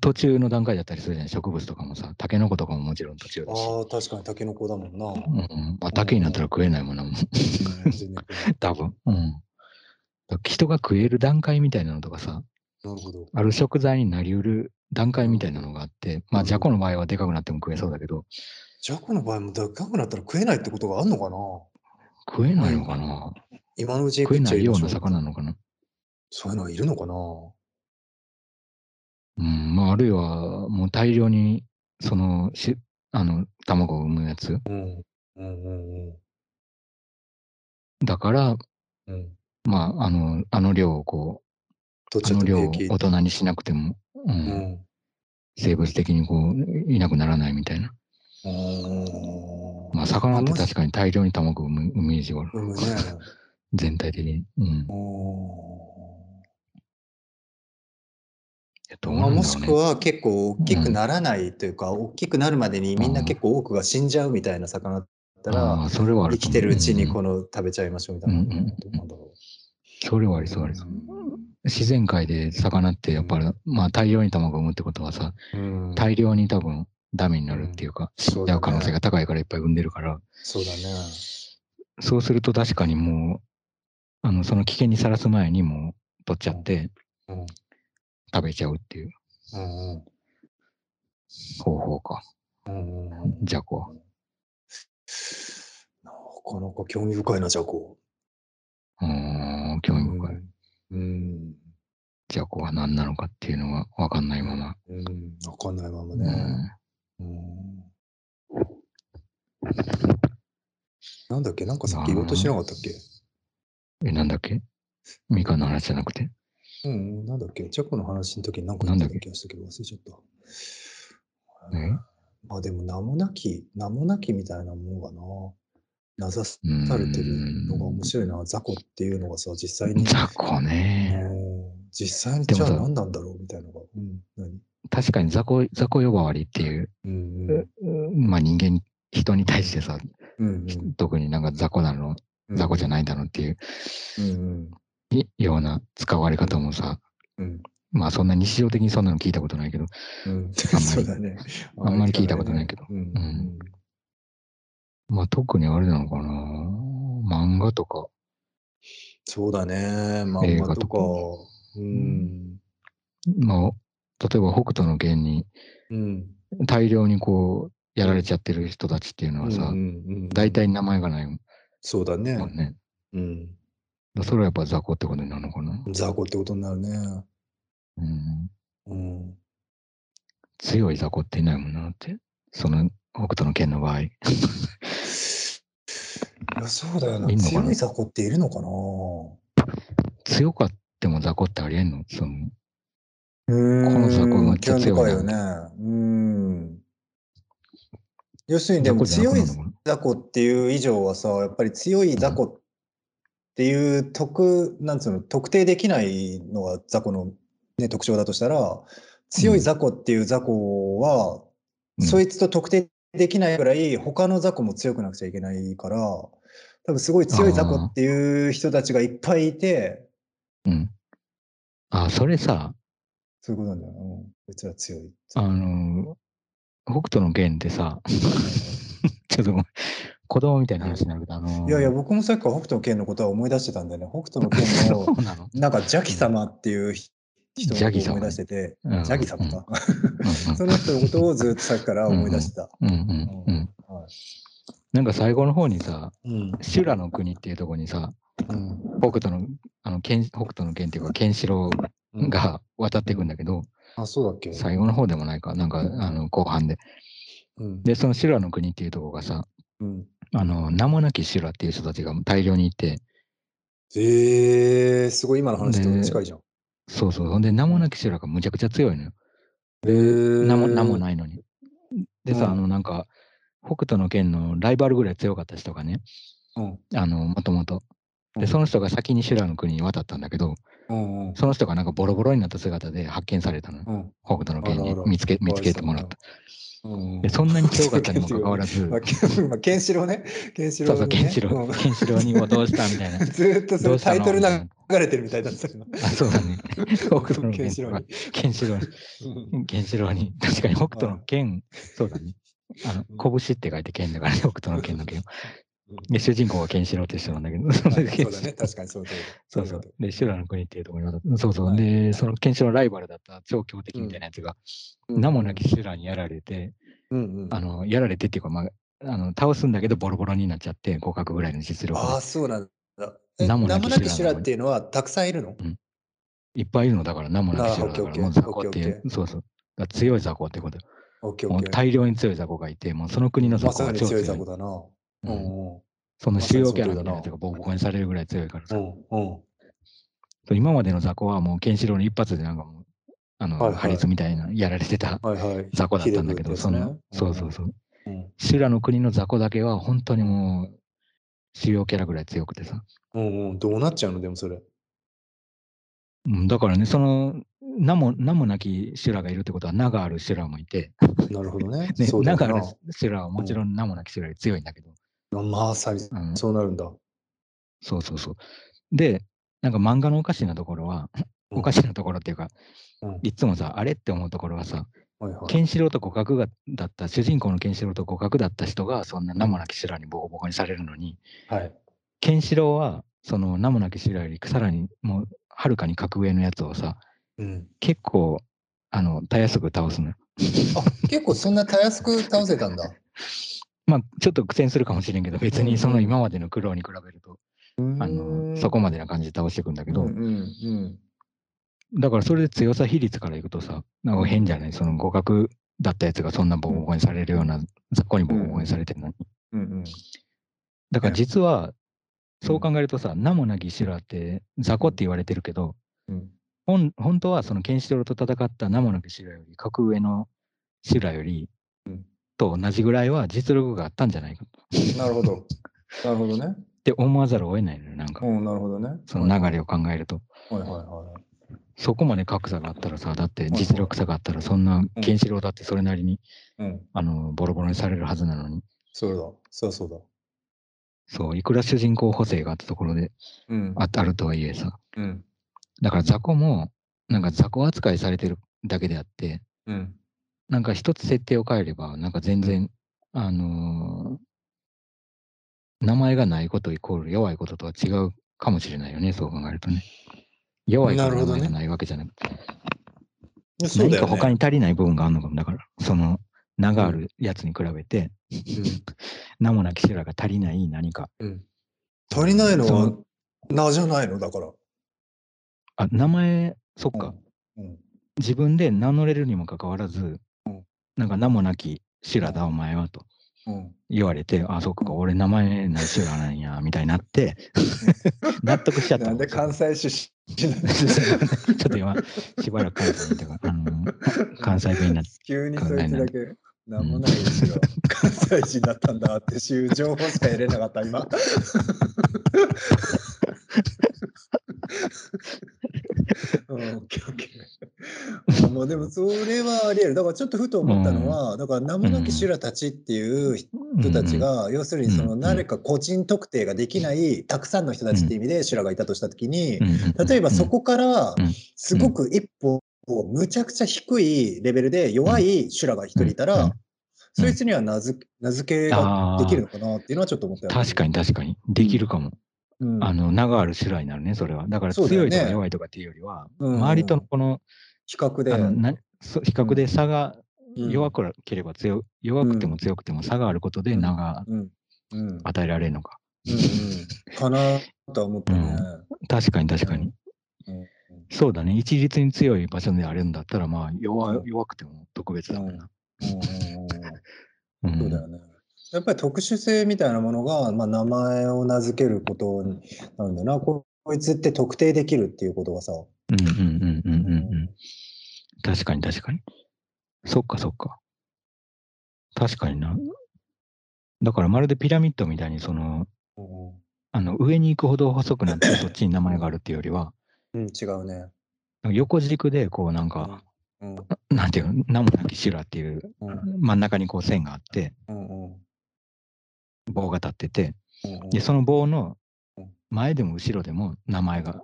[SPEAKER 2] 途中の段階だったりするじゃん。植物とかもさ、タケノコとかももちろん途中だし。
[SPEAKER 1] ああ、確かにタケノコだもんな。
[SPEAKER 2] うん、まあ、竹になったら食えないもんなもん。多分。うん。人が食える段階みたいなのとかさ、
[SPEAKER 1] なるほど。
[SPEAKER 2] ある食材になりうる段階みたいなのがあって、まあ、じゃこの場合はでかくなっても食えそうだけど、
[SPEAKER 1] ジャコの場合もでかくなったら食えないってことがあるのかな？
[SPEAKER 2] 食えないのかな？
[SPEAKER 1] 今のうちに
[SPEAKER 2] 食えないような魚なのかな？
[SPEAKER 1] そういうのはいるのかな？
[SPEAKER 2] うん、まあ、あるいはもう大量に、その、しあの、卵を産むやつ？
[SPEAKER 1] うん。うんうんうん。
[SPEAKER 2] だから、
[SPEAKER 1] うん。
[SPEAKER 2] まあ、あの、あの量をこう、あの量を。大人にしなくても、う、
[SPEAKER 1] うんん。
[SPEAKER 2] 生物的にこう、いなくならないみたいな。
[SPEAKER 1] うん
[SPEAKER 2] まあ、魚って確かに大量に卵を産むイメージがある。全体的に。うん。
[SPEAKER 1] まあ、も。しくは結構大きくならないというか、大きくなるまでにみんな結構多くが死んじゃうみたいな魚だったら、
[SPEAKER 2] ああ、それはある
[SPEAKER 1] 生きてるうちに
[SPEAKER 2] うん
[SPEAKER 1] この食べちゃいましょうみたいな。
[SPEAKER 2] うんうんうんそれはあ
[SPEAKER 1] う。
[SPEAKER 2] りそうありそう。自然界で魚ってやっぱり、まあ大量に卵を産むってことはさ、
[SPEAKER 1] うん
[SPEAKER 2] 大量に多分ダメになるっていうか、死んじゃう可能性が高いからいっぱい産んでるから、
[SPEAKER 1] そうだね。
[SPEAKER 2] そうすると確かにもう、あの、その危険にさらす前にもう取っちゃって
[SPEAKER 1] うん。
[SPEAKER 2] 食べちゃうっていう
[SPEAKER 1] うんうん
[SPEAKER 2] 方法か。
[SPEAKER 1] うんうん
[SPEAKER 2] じゃこは。
[SPEAKER 1] なかなか興味深いな、じゃこ。
[SPEAKER 2] うーん、興味深い。
[SPEAKER 1] うん。
[SPEAKER 2] じゃこは何なのかっていうのがわかんないまま。
[SPEAKER 1] うん。わかんないまま
[SPEAKER 2] う
[SPEAKER 1] ね。なんだっけ？なんかさっき言おうとしなかったっけ？
[SPEAKER 2] え、なんだっけ？みかんの話じゃなくて？
[SPEAKER 1] うん、なんだっけ？ジャコの話の時に何か言ってた気がしたけど忘れちゃった。
[SPEAKER 2] え？
[SPEAKER 1] まあでも名もなき、名もなきみたいなものがな、名指されてるのが面白いな。雑魚っていうのがさ、実際に。
[SPEAKER 2] 雑魚ね。
[SPEAKER 1] うん実際にじゃあ何なんだろうみたいなのが。
[SPEAKER 2] 確かに雑魚、雑魚呼ばわりっていう、
[SPEAKER 1] うん
[SPEAKER 2] まあ人間、人に対してさ、
[SPEAKER 1] うん。うん
[SPEAKER 2] 特になんか雑魚なの、
[SPEAKER 1] うん。
[SPEAKER 2] 雑魚じゃないだろうっていう
[SPEAKER 1] うんうん。
[SPEAKER 2] いような使われ方もさ、
[SPEAKER 1] うん。
[SPEAKER 2] まあそんな日常的にそんなの聞いたことないけど、
[SPEAKER 1] うん、
[SPEAKER 2] あんまり
[SPEAKER 1] ね。
[SPEAKER 2] あんまり聞いたことないけど
[SPEAKER 1] うん。
[SPEAKER 2] まあ特にあれなのかな漫画とか、
[SPEAKER 1] そうだね。漫画とか
[SPEAKER 2] 映画とか。
[SPEAKER 1] うん。
[SPEAKER 2] まあ、例えば北斗の拳に
[SPEAKER 1] うん。
[SPEAKER 2] 大量にこうやられちゃってる人たちっていうのはさ、大体名前がないも
[SPEAKER 1] そうだね。
[SPEAKER 2] んね。
[SPEAKER 1] うん。
[SPEAKER 2] それはやっぱ雑魚ってことになるのかな。
[SPEAKER 1] 雑魚ってことになるね。
[SPEAKER 2] うん、
[SPEAKER 1] うん。
[SPEAKER 2] 強い雑魚っていないもんなって。その北斗の拳の場合。
[SPEAKER 1] いや、そうだよな。
[SPEAKER 2] いんのかな？
[SPEAKER 1] 強い雑魚っているのかな？
[SPEAKER 2] 強かっても雑魚ってありえんの？その
[SPEAKER 1] この
[SPEAKER 2] 雑魚めっちゃ強いな
[SPEAKER 1] よね。うん。要するにでも強い
[SPEAKER 2] 雑魚
[SPEAKER 1] っていう以上はさ、やっぱり強い雑魚っていう特、なんつうの、特定できないのが雑魚の、ね、特徴だとしたら、強い雑魚っていう雑魚は、
[SPEAKER 2] うん
[SPEAKER 1] そいつと特定できないぐらい、他の雑魚も強くなくちゃいけないから、多分すごい強い雑魚っていう人たちがいっぱいいて、
[SPEAKER 2] なうん。あ、それさ、
[SPEAKER 1] そういうことなんだよ。うん。こいつら強い。
[SPEAKER 2] あの、北斗の拳ってさ、ちょっと子供みたいな話になるけど、あの、
[SPEAKER 1] いやいや、僕もさっきから北斗の拳のことは思い出してたんだよね。北斗の拳の
[SPEAKER 2] なの？
[SPEAKER 1] なんか邪気様っていう人を思い出してて、
[SPEAKER 2] うん
[SPEAKER 1] 邪気様か。
[SPEAKER 2] うん
[SPEAKER 1] その人のことをずっとさっきから思い出してた。
[SPEAKER 2] なんか最後の方にさ、
[SPEAKER 1] うん
[SPEAKER 2] 修羅の国っていうところにさ、
[SPEAKER 1] うん
[SPEAKER 2] 北斗の、あの、剣北斗の剣っていうか、ケンシロウが渡っていくんだけど、
[SPEAKER 1] あ、そうだっけ？
[SPEAKER 2] 最後の方でもないか、なんか、あの、後半で。
[SPEAKER 1] うん
[SPEAKER 2] で、その修羅の国っていうところがさ、
[SPEAKER 1] うん
[SPEAKER 2] あの、名もなき修羅っていう人たちが大量にいて、
[SPEAKER 1] えー、すごい今の話と近いじゃん。
[SPEAKER 2] そうそう。ほんで、名もなき修羅がむちゃくちゃ強いのよ。
[SPEAKER 1] えー、
[SPEAKER 2] 名も名もないのに。でさ、
[SPEAKER 1] うん
[SPEAKER 2] あの、なんか、北斗の剣のライバルぐらい強かった人がね、
[SPEAKER 1] うん
[SPEAKER 2] あの、もともと。で、
[SPEAKER 1] うん
[SPEAKER 2] その人が先に修羅の国に渡ったんだけど、
[SPEAKER 1] うんうん
[SPEAKER 2] その人がなんかボロボロになった姿で発見されたのよ。
[SPEAKER 1] うん
[SPEAKER 2] 北斗の剣に見つけ見つけてもらった。
[SPEAKER 1] うん
[SPEAKER 2] で、そんなに強かったにもかかわらず、
[SPEAKER 1] ケンシロウね。ケンシロウ、
[SPEAKER 2] そうそう、
[SPEAKER 1] ね。
[SPEAKER 2] ケンシロウ、
[SPEAKER 1] うん
[SPEAKER 2] ケンシロウにもどうしたみたいな。
[SPEAKER 1] ずーっとそ
[SPEAKER 2] の
[SPEAKER 1] のタイトル流れてるみたいだったけど。
[SPEAKER 2] あ、そうだね。北斗の剣とか
[SPEAKER 1] ケンシロウに。
[SPEAKER 2] ケンシロウに、ケンシロウに、確かに北斗の剣、そうだね。あの、拳って書いて剣だからね、北斗の剣の剣。で、主人公はケンシロウって人なんだけど、そ
[SPEAKER 1] うだね、確かにそうだ。
[SPEAKER 2] そうそう。で、修羅の国っていうところに。そうそう。で、そのケンシロウのライバルだった超強敵みたいなやつが、
[SPEAKER 1] うん
[SPEAKER 2] 名もなき修羅にやられて、
[SPEAKER 1] うんうん。
[SPEAKER 2] あの、やられてっていうか、まあ、あの倒すんだけど、ボロボロになっちゃって、互角ぐらいの実力で
[SPEAKER 1] ああ、そうなんだ。え
[SPEAKER 2] 名もなき
[SPEAKER 1] 修
[SPEAKER 2] 修羅
[SPEAKER 1] 羅っていうのはたくさんいるの？
[SPEAKER 2] いっぱいいるのだから、名もなき修羅だから、もう雑魚っていうそうそう。強い雑魚ってこと。大量に強い雑魚がいて、もうその国の雑
[SPEAKER 1] ま
[SPEAKER 2] 魚が超強い
[SPEAKER 1] 強い雑。魚だな。う
[SPEAKER 2] うんその主要キャラみたいなやつがボコボコにされるぐらい強いからさ。
[SPEAKER 1] うんうん。
[SPEAKER 2] 今までの雑魚はもうケンシロウの一発でなんかもう、あの、
[SPEAKER 1] はいはい
[SPEAKER 2] 破裂みたいなやられてた
[SPEAKER 1] はいはい。
[SPEAKER 2] 雑魚だったんだけど、そ
[SPEAKER 1] 切れるやつね
[SPEAKER 2] の、そうそうそう。
[SPEAKER 1] うん
[SPEAKER 2] 修羅の国の雑魚だけは本当にもう、主要キャラぐらい強くてさ。
[SPEAKER 1] うんうん。どうなっちゃうのでもそれ。
[SPEAKER 2] うん、だからね、その、名も、名もなき修羅がいるってことは名がある修羅もいて、
[SPEAKER 1] なるほどね。
[SPEAKER 2] ね、
[SPEAKER 1] そうだ
[SPEAKER 2] 名がある。修羅はもちろん名もなき修羅より強いんだけど、
[SPEAKER 1] まさに、そうなるんだ。
[SPEAKER 2] そうそうそう。で、なんか漫画のおかしなところは、おかしなところっていうか、
[SPEAKER 1] うん
[SPEAKER 2] いつもさ、あれって思うところはさ、ケンシロウと互角がだった、主人公のケンシロウと互角だった人が、そんな名もなき修羅にボコボコにされるのに、
[SPEAKER 1] はい。
[SPEAKER 2] ケンシロウは、その名もなき修羅よりさらにもう、はるかに格上のやつをさ、
[SPEAKER 1] うん。
[SPEAKER 2] 結構、あの、たやすく倒すのよ。
[SPEAKER 1] あ、結構そんなたやすく倒せたんだ。
[SPEAKER 2] まあ、ちょっと苦戦するかもしれんけど、別にその今までの苦労に比べると、あの、そこまでな感じで倒していくんだけど。だからそれで強さ比率からいくとさ、なんか変じゃない？その互角だったやつがそんなボコボコにされるような、雑魚にボコボコにされてるのに。
[SPEAKER 1] うんうん。
[SPEAKER 2] だから実は、そう考えるとさ、名もなき修羅って雑魚って言われてるけど、
[SPEAKER 1] うん。
[SPEAKER 2] 本本当はそのケンシロウと戦った名もなき修羅より、格上の修羅より
[SPEAKER 1] うん、
[SPEAKER 2] と同じぐらいは実力があったんじゃないかと。
[SPEAKER 1] なるほど。なるほどね。
[SPEAKER 2] って思わざるを得ないのよ、なんか。
[SPEAKER 1] うん、なるほどね。
[SPEAKER 2] その流れを考えると。
[SPEAKER 1] はいはいは
[SPEAKER 2] そこまで格差があったらさ、だって実力差があったら、そんなケンシロウだってそれなりに、
[SPEAKER 1] い。うん。
[SPEAKER 2] あの、ボロボロにされるはずなのに。
[SPEAKER 1] そうだ。そうそうだ。
[SPEAKER 2] そう、いくら主人公補正があったところで
[SPEAKER 1] うん。
[SPEAKER 2] ああるとはいえさ。
[SPEAKER 1] うん。
[SPEAKER 2] だから雑魚も、なんか雑魚扱いされてるだけであって、
[SPEAKER 1] うん。
[SPEAKER 2] なんか一つ設定を変えれば、なんか全然、あのー名前がないことイコール弱いこととは違うかもしれないよね、そう考えるとね。弱いから
[SPEAKER 1] なるほどね
[SPEAKER 2] 名前がないわけじゃなくて、
[SPEAKER 1] ね。
[SPEAKER 2] 何か他に足りない部分があるのかも。だから、その名があるやつに比べて、名もなき修羅が足りない何か。
[SPEAKER 1] うん足りないのは名じゃないの？だから。
[SPEAKER 2] あ、名前、そっか。
[SPEAKER 1] うん。
[SPEAKER 2] 自分で名乗れるにもかかわらず、
[SPEAKER 1] うん
[SPEAKER 2] なんか名もなき修羅だ、お前はと
[SPEAKER 1] うん。
[SPEAKER 2] 言われて、あ、そっか、俺名前ない修羅なんや、みたいになって、納得しちゃったの。
[SPEAKER 1] なんで関西出身
[SPEAKER 2] ちょっと今、しばらく関西にいたから、あの関西弁になって、
[SPEAKER 1] 急にそいつだけ、なんもないですよ。関西人だったんだっていう情報しか得れなかった、今。うんオッケーオッケーまあでもそれはあり得る。だからちょっとふと思ったのは、だから名もなき修羅たちっていう人たちが、要するにその
[SPEAKER 2] うん
[SPEAKER 1] 誰か個人特定ができないたくさんの人たちっていう意味で修羅がいたとしたときに、
[SPEAKER 2] うん、うん
[SPEAKER 1] 例えばそ、こから
[SPEAKER 2] うん。
[SPEAKER 1] すごく一歩むちゃくちゃ低いレベルで弱い修羅が一人いたら、
[SPEAKER 2] うん
[SPEAKER 1] そいつには名付名付けができるのかなっていうのはちょっと思ったよね。
[SPEAKER 2] 確かに確かに、できるかも。
[SPEAKER 1] うん。
[SPEAKER 2] あの、名がある修羅になるね、それは。だから強いとか弱いとかっていうよりは、
[SPEAKER 1] うん
[SPEAKER 2] 周りとのこの、
[SPEAKER 1] 比較で。
[SPEAKER 2] 比較で差が
[SPEAKER 1] うん。
[SPEAKER 2] 弱ければ強、弱くても強くても差があることで名が
[SPEAKER 1] うん。うん。うん
[SPEAKER 2] 与えられるのか。
[SPEAKER 1] うんかなとは思ったね。
[SPEAKER 2] 確かに確かに。
[SPEAKER 1] うん。
[SPEAKER 2] そうだね。一律に強い場所であるんだったら、まあ弱
[SPEAKER 1] うん。
[SPEAKER 2] 弱くても特別だもんな。
[SPEAKER 1] うんうんうん。
[SPEAKER 2] うん。
[SPEAKER 1] そうだよね。やっぱり特殊性みたいなものが、まあ、名前を名付けることになるんだよな。ここいつって特定できるっていうことがさ。
[SPEAKER 2] うんうんうんうんうんうん。確かに確かに。そっかそっか。確かにな。だからまるでピラミッドみたいに、その、
[SPEAKER 1] うん
[SPEAKER 2] あの上に行くほど細くなって そっちに名前があるっていうよりは、
[SPEAKER 1] うん、違うね。
[SPEAKER 2] 横軸でこうなんか、
[SPEAKER 1] うん
[SPEAKER 2] なんていうの、名もなき修羅っていう
[SPEAKER 1] うん
[SPEAKER 2] 真ん中にこう線があって、
[SPEAKER 1] うんうん
[SPEAKER 2] 棒が立ってて、
[SPEAKER 1] うん
[SPEAKER 2] で、その棒の
[SPEAKER 1] うん
[SPEAKER 2] 前でも後ろでも名前が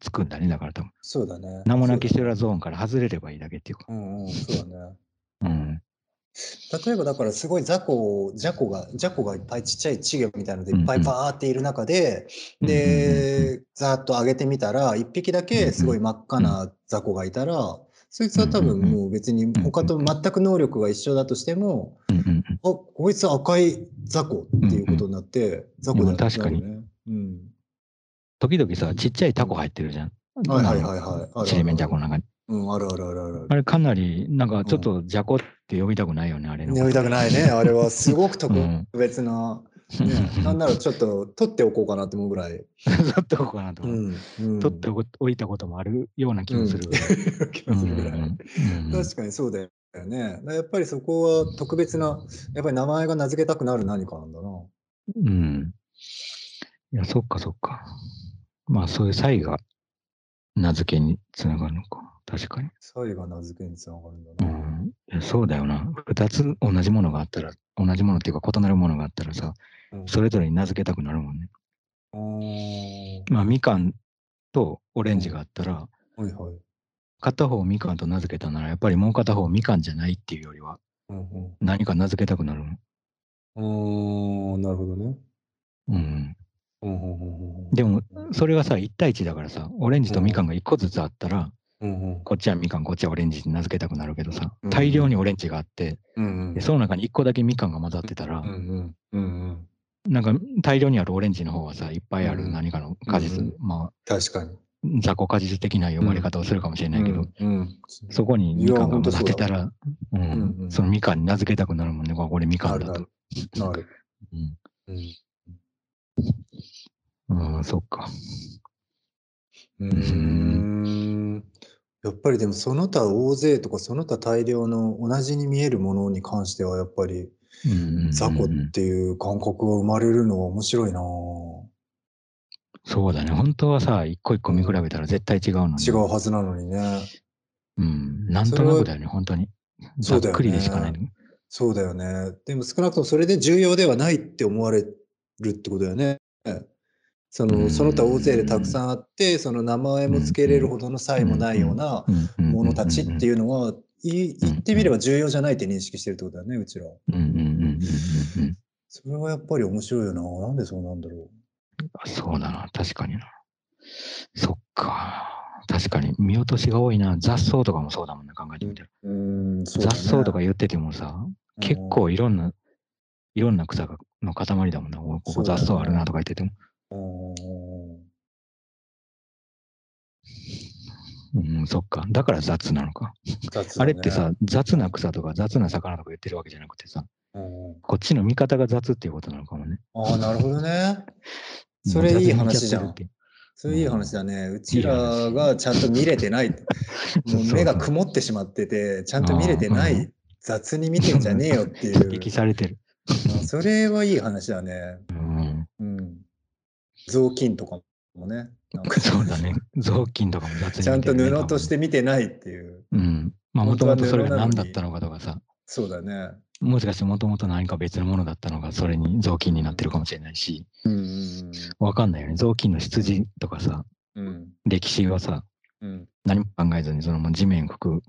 [SPEAKER 2] つくんだね。だから多分、
[SPEAKER 1] そうだね。
[SPEAKER 2] 名もなき修羅ゾーンから外れればいいだけっていうか。
[SPEAKER 1] うんうん、そうだね。
[SPEAKER 2] うん。
[SPEAKER 1] 例えばだからすごい雑魚雑魚が雑魚がいっぱいちっちゃい稚魚みたいなのでいっぱいバーっている中で、でざーっと上げてみたら一匹だけすごい真っ赤な雑魚がいたら、そいつは多分もう別に他と全く能力が一緒だとしても、
[SPEAKER 2] うんうんうん
[SPEAKER 1] あこいつ赤い雑魚っていうことになって、雑魚だ
[SPEAKER 2] うん確かに。
[SPEAKER 1] うん。
[SPEAKER 2] 時々さ、ちっちゃいタコ入ってるじゃん。
[SPEAKER 1] はいはいはいはい。
[SPEAKER 2] ちりめんじゃこの中に。
[SPEAKER 1] うん、あるあるあるある。
[SPEAKER 2] あれかなり、なんかちょっとじゃこって呼びたくないよね、あれの。
[SPEAKER 1] 呼びたくないね。あれはすごく特
[SPEAKER 2] うん
[SPEAKER 1] 別な、ね、なんならちょっと取っておこうかなって思うぐらい。
[SPEAKER 2] 取っておこうかなと思う。
[SPEAKER 1] ん。うん
[SPEAKER 2] 取っておいたこともあるような気もする。
[SPEAKER 1] 気
[SPEAKER 2] うん
[SPEAKER 1] もするぐらい。
[SPEAKER 2] うんうん
[SPEAKER 1] 確かにそうだよね。やっぱりそこは特別な、やっぱり名前が名付けたくなる何かなんだな。
[SPEAKER 2] うん。いや、そっかそっか。まあ、そういう差異が名付けにつながるのか。確かに。
[SPEAKER 1] 差異が名付けにつながるんだ
[SPEAKER 2] う
[SPEAKER 1] な。
[SPEAKER 2] ん。いやそうだよな。二つ同じものがあったら、同じものっていうか異なるものがあったらさ、
[SPEAKER 1] うん
[SPEAKER 2] それぞれに名付けたくなるもんね。まあ、みかんとオレンジがあったら、
[SPEAKER 1] はいはい。
[SPEAKER 2] 片方みかんと名付けたなら、やっぱりもう片方みかんじゃないっていうよりは、
[SPEAKER 1] うんうん。
[SPEAKER 2] 何か名付けたくなるもん。
[SPEAKER 1] あーなるほどね。
[SPEAKER 2] うん。
[SPEAKER 1] うんうんうんうん
[SPEAKER 2] でも、それがさ、1対1だからさ、オレンジとみかんが1個ずつあったら、
[SPEAKER 1] うんうん。
[SPEAKER 2] こっちはみかん、こっちはオレンジって名付けたくなるけどさ
[SPEAKER 1] うん、
[SPEAKER 2] 大量にオレンジがあって、
[SPEAKER 1] うんうん
[SPEAKER 2] でその中に1個だけみかんが混ざってたら
[SPEAKER 1] うん、うんうん
[SPEAKER 2] なんか大量にあるオレンジの方はさ、いっぱいある何かの果実、
[SPEAKER 1] うん
[SPEAKER 2] ま
[SPEAKER 1] 確かに。
[SPEAKER 2] あ、雑魚果実的な呼ばれ方をするかもしれないけど、
[SPEAKER 1] うん。うん
[SPEAKER 2] そこにみかんが混ざってたら、う
[SPEAKER 1] うん。
[SPEAKER 2] ん
[SPEAKER 1] うん。
[SPEAKER 2] そのみかんに名付けたくなるもんね、これみかんだと。
[SPEAKER 1] なる。なる。
[SPEAKER 2] うん。
[SPEAKER 1] うん。
[SPEAKER 2] うん、そっか。
[SPEAKER 1] うーん。やっぱりでもその他大勢とかその他大量の同じに見えるものに関してはやっぱり
[SPEAKER 2] うんうんうんうん
[SPEAKER 1] 雑魚っていう感覚が生まれるのは面白いなぁ
[SPEAKER 2] そうだね。本当はさ、一個一個見比べたら絶対違うのに。
[SPEAKER 1] 違うはずなのにね。
[SPEAKER 2] うん。なんとなくだよね、本当に。ざっ
[SPEAKER 1] そうだよね
[SPEAKER 2] くりでしかない。
[SPEAKER 1] そうだよね。でも少なくともそれで重要ではないって思われるってことだよね。そのその他大勢でたくさんあって、その名前も付けれるほどの差異もないようなものたちっていうのは、い言ってみれば重要じゃないって認識してるってことだよね、うちら。それはやっぱり面白いよな。なんでそうなんだろ
[SPEAKER 2] そうだな、確かにな。そっか。確かに見落としが多いな。雑草とかもそうだもんな、考えてみたら。
[SPEAKER 1] う。うん、そうだ
[SPEAKER 2] 雑
[SPEAKER 1] ね
[SPEAKER 2] 草とか言っててもさ、結構いろんな、いろんな草がの塊だもんな。おここ雑草あるなとか言ってても。
[SPEAKER 1] うん、
[SPEAKER 2] そっか。だから雑なのか。
[SPEAKER 1] ね
[SPEAKER 2] あれってさ、、雑な草とか雑な魚とか言ってるわけじゃなくてさ、
[SPEAKER 1] うん
[SPEAKER 2] こっちの見方が雑っていうことなのかもね。
[SPEAKER 1] ああ、なるほどね。それいい話じゃん。それいい話だね。うちらがちゃんと見れてない。もう目が曇ってしまってて、ちゃんと見れてない。雑に見てんじゃねえよっていう。
[SPEAKER 2] 指摘されてる。
[SPEAKER 1] あそれはいい話だね。
[SPEAKER 2] うん。
[SPEAKER 1] うん。雑巾とかもね。
[SPEAKER 2] そうだね。雑巾とかも雑に見てるね
[SPEAKER 1] ちゃんと布として見てないっていう。
[SPEAKER 2] うん。まあ、もともとそれが何だったのかとかさ、
[SPEAKER 1] そうだね。
[SPEAKER 2] もしかしてもともと何か別のものだったのが、それに雑巾になってるかもしれないし、
[SPEAKER 1] うん
[SPEAKER 2] わかんないよね。雑巾の出自とかさ、
[SPEAKER 1] うんうん。
[SPEAKER 2] 歴史はさ、
[SPEAKER 1] うん。うん。
[SPEAKER 2] 何も考えずに、そのもう地面拭く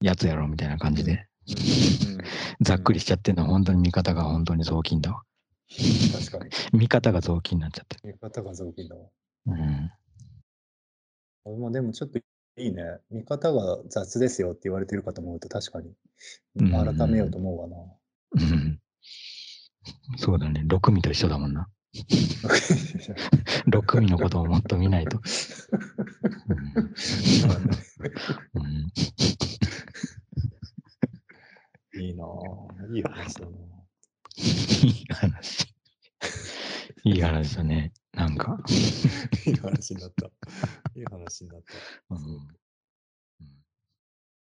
[SPEAKER 2] やつやろみたいな感じで、ざっくりしちゃってんのは本当に見方が本当に雑巾だわ。
[SPEAKER 1] 確かに。
[SPEAKER 2] 見方が雑巾になっちゃってる。
[SPEAKER 1] 見方が雑巾だわ。
[SPEAKER 2] うん。
[SPEAKER 1] 俺もでもちょっといいね。見方が雑ですよって言われてるかと思うと確かに
[SPEAKER 2] うん
[SPEAKER 1] 改めようと思うわな。
[SPEAKER 2] うん そうだね。六味と一緒だもんな。六味のことをもっと見ないと。うんうん
[SPEAKER 1] いいなぁ。いい話だな。
[SPEAKER 2] いい話。いい話だね。なんか。
[SPEAKER 1] いい話になった。いい話になった。
[SPEAKER 2] うん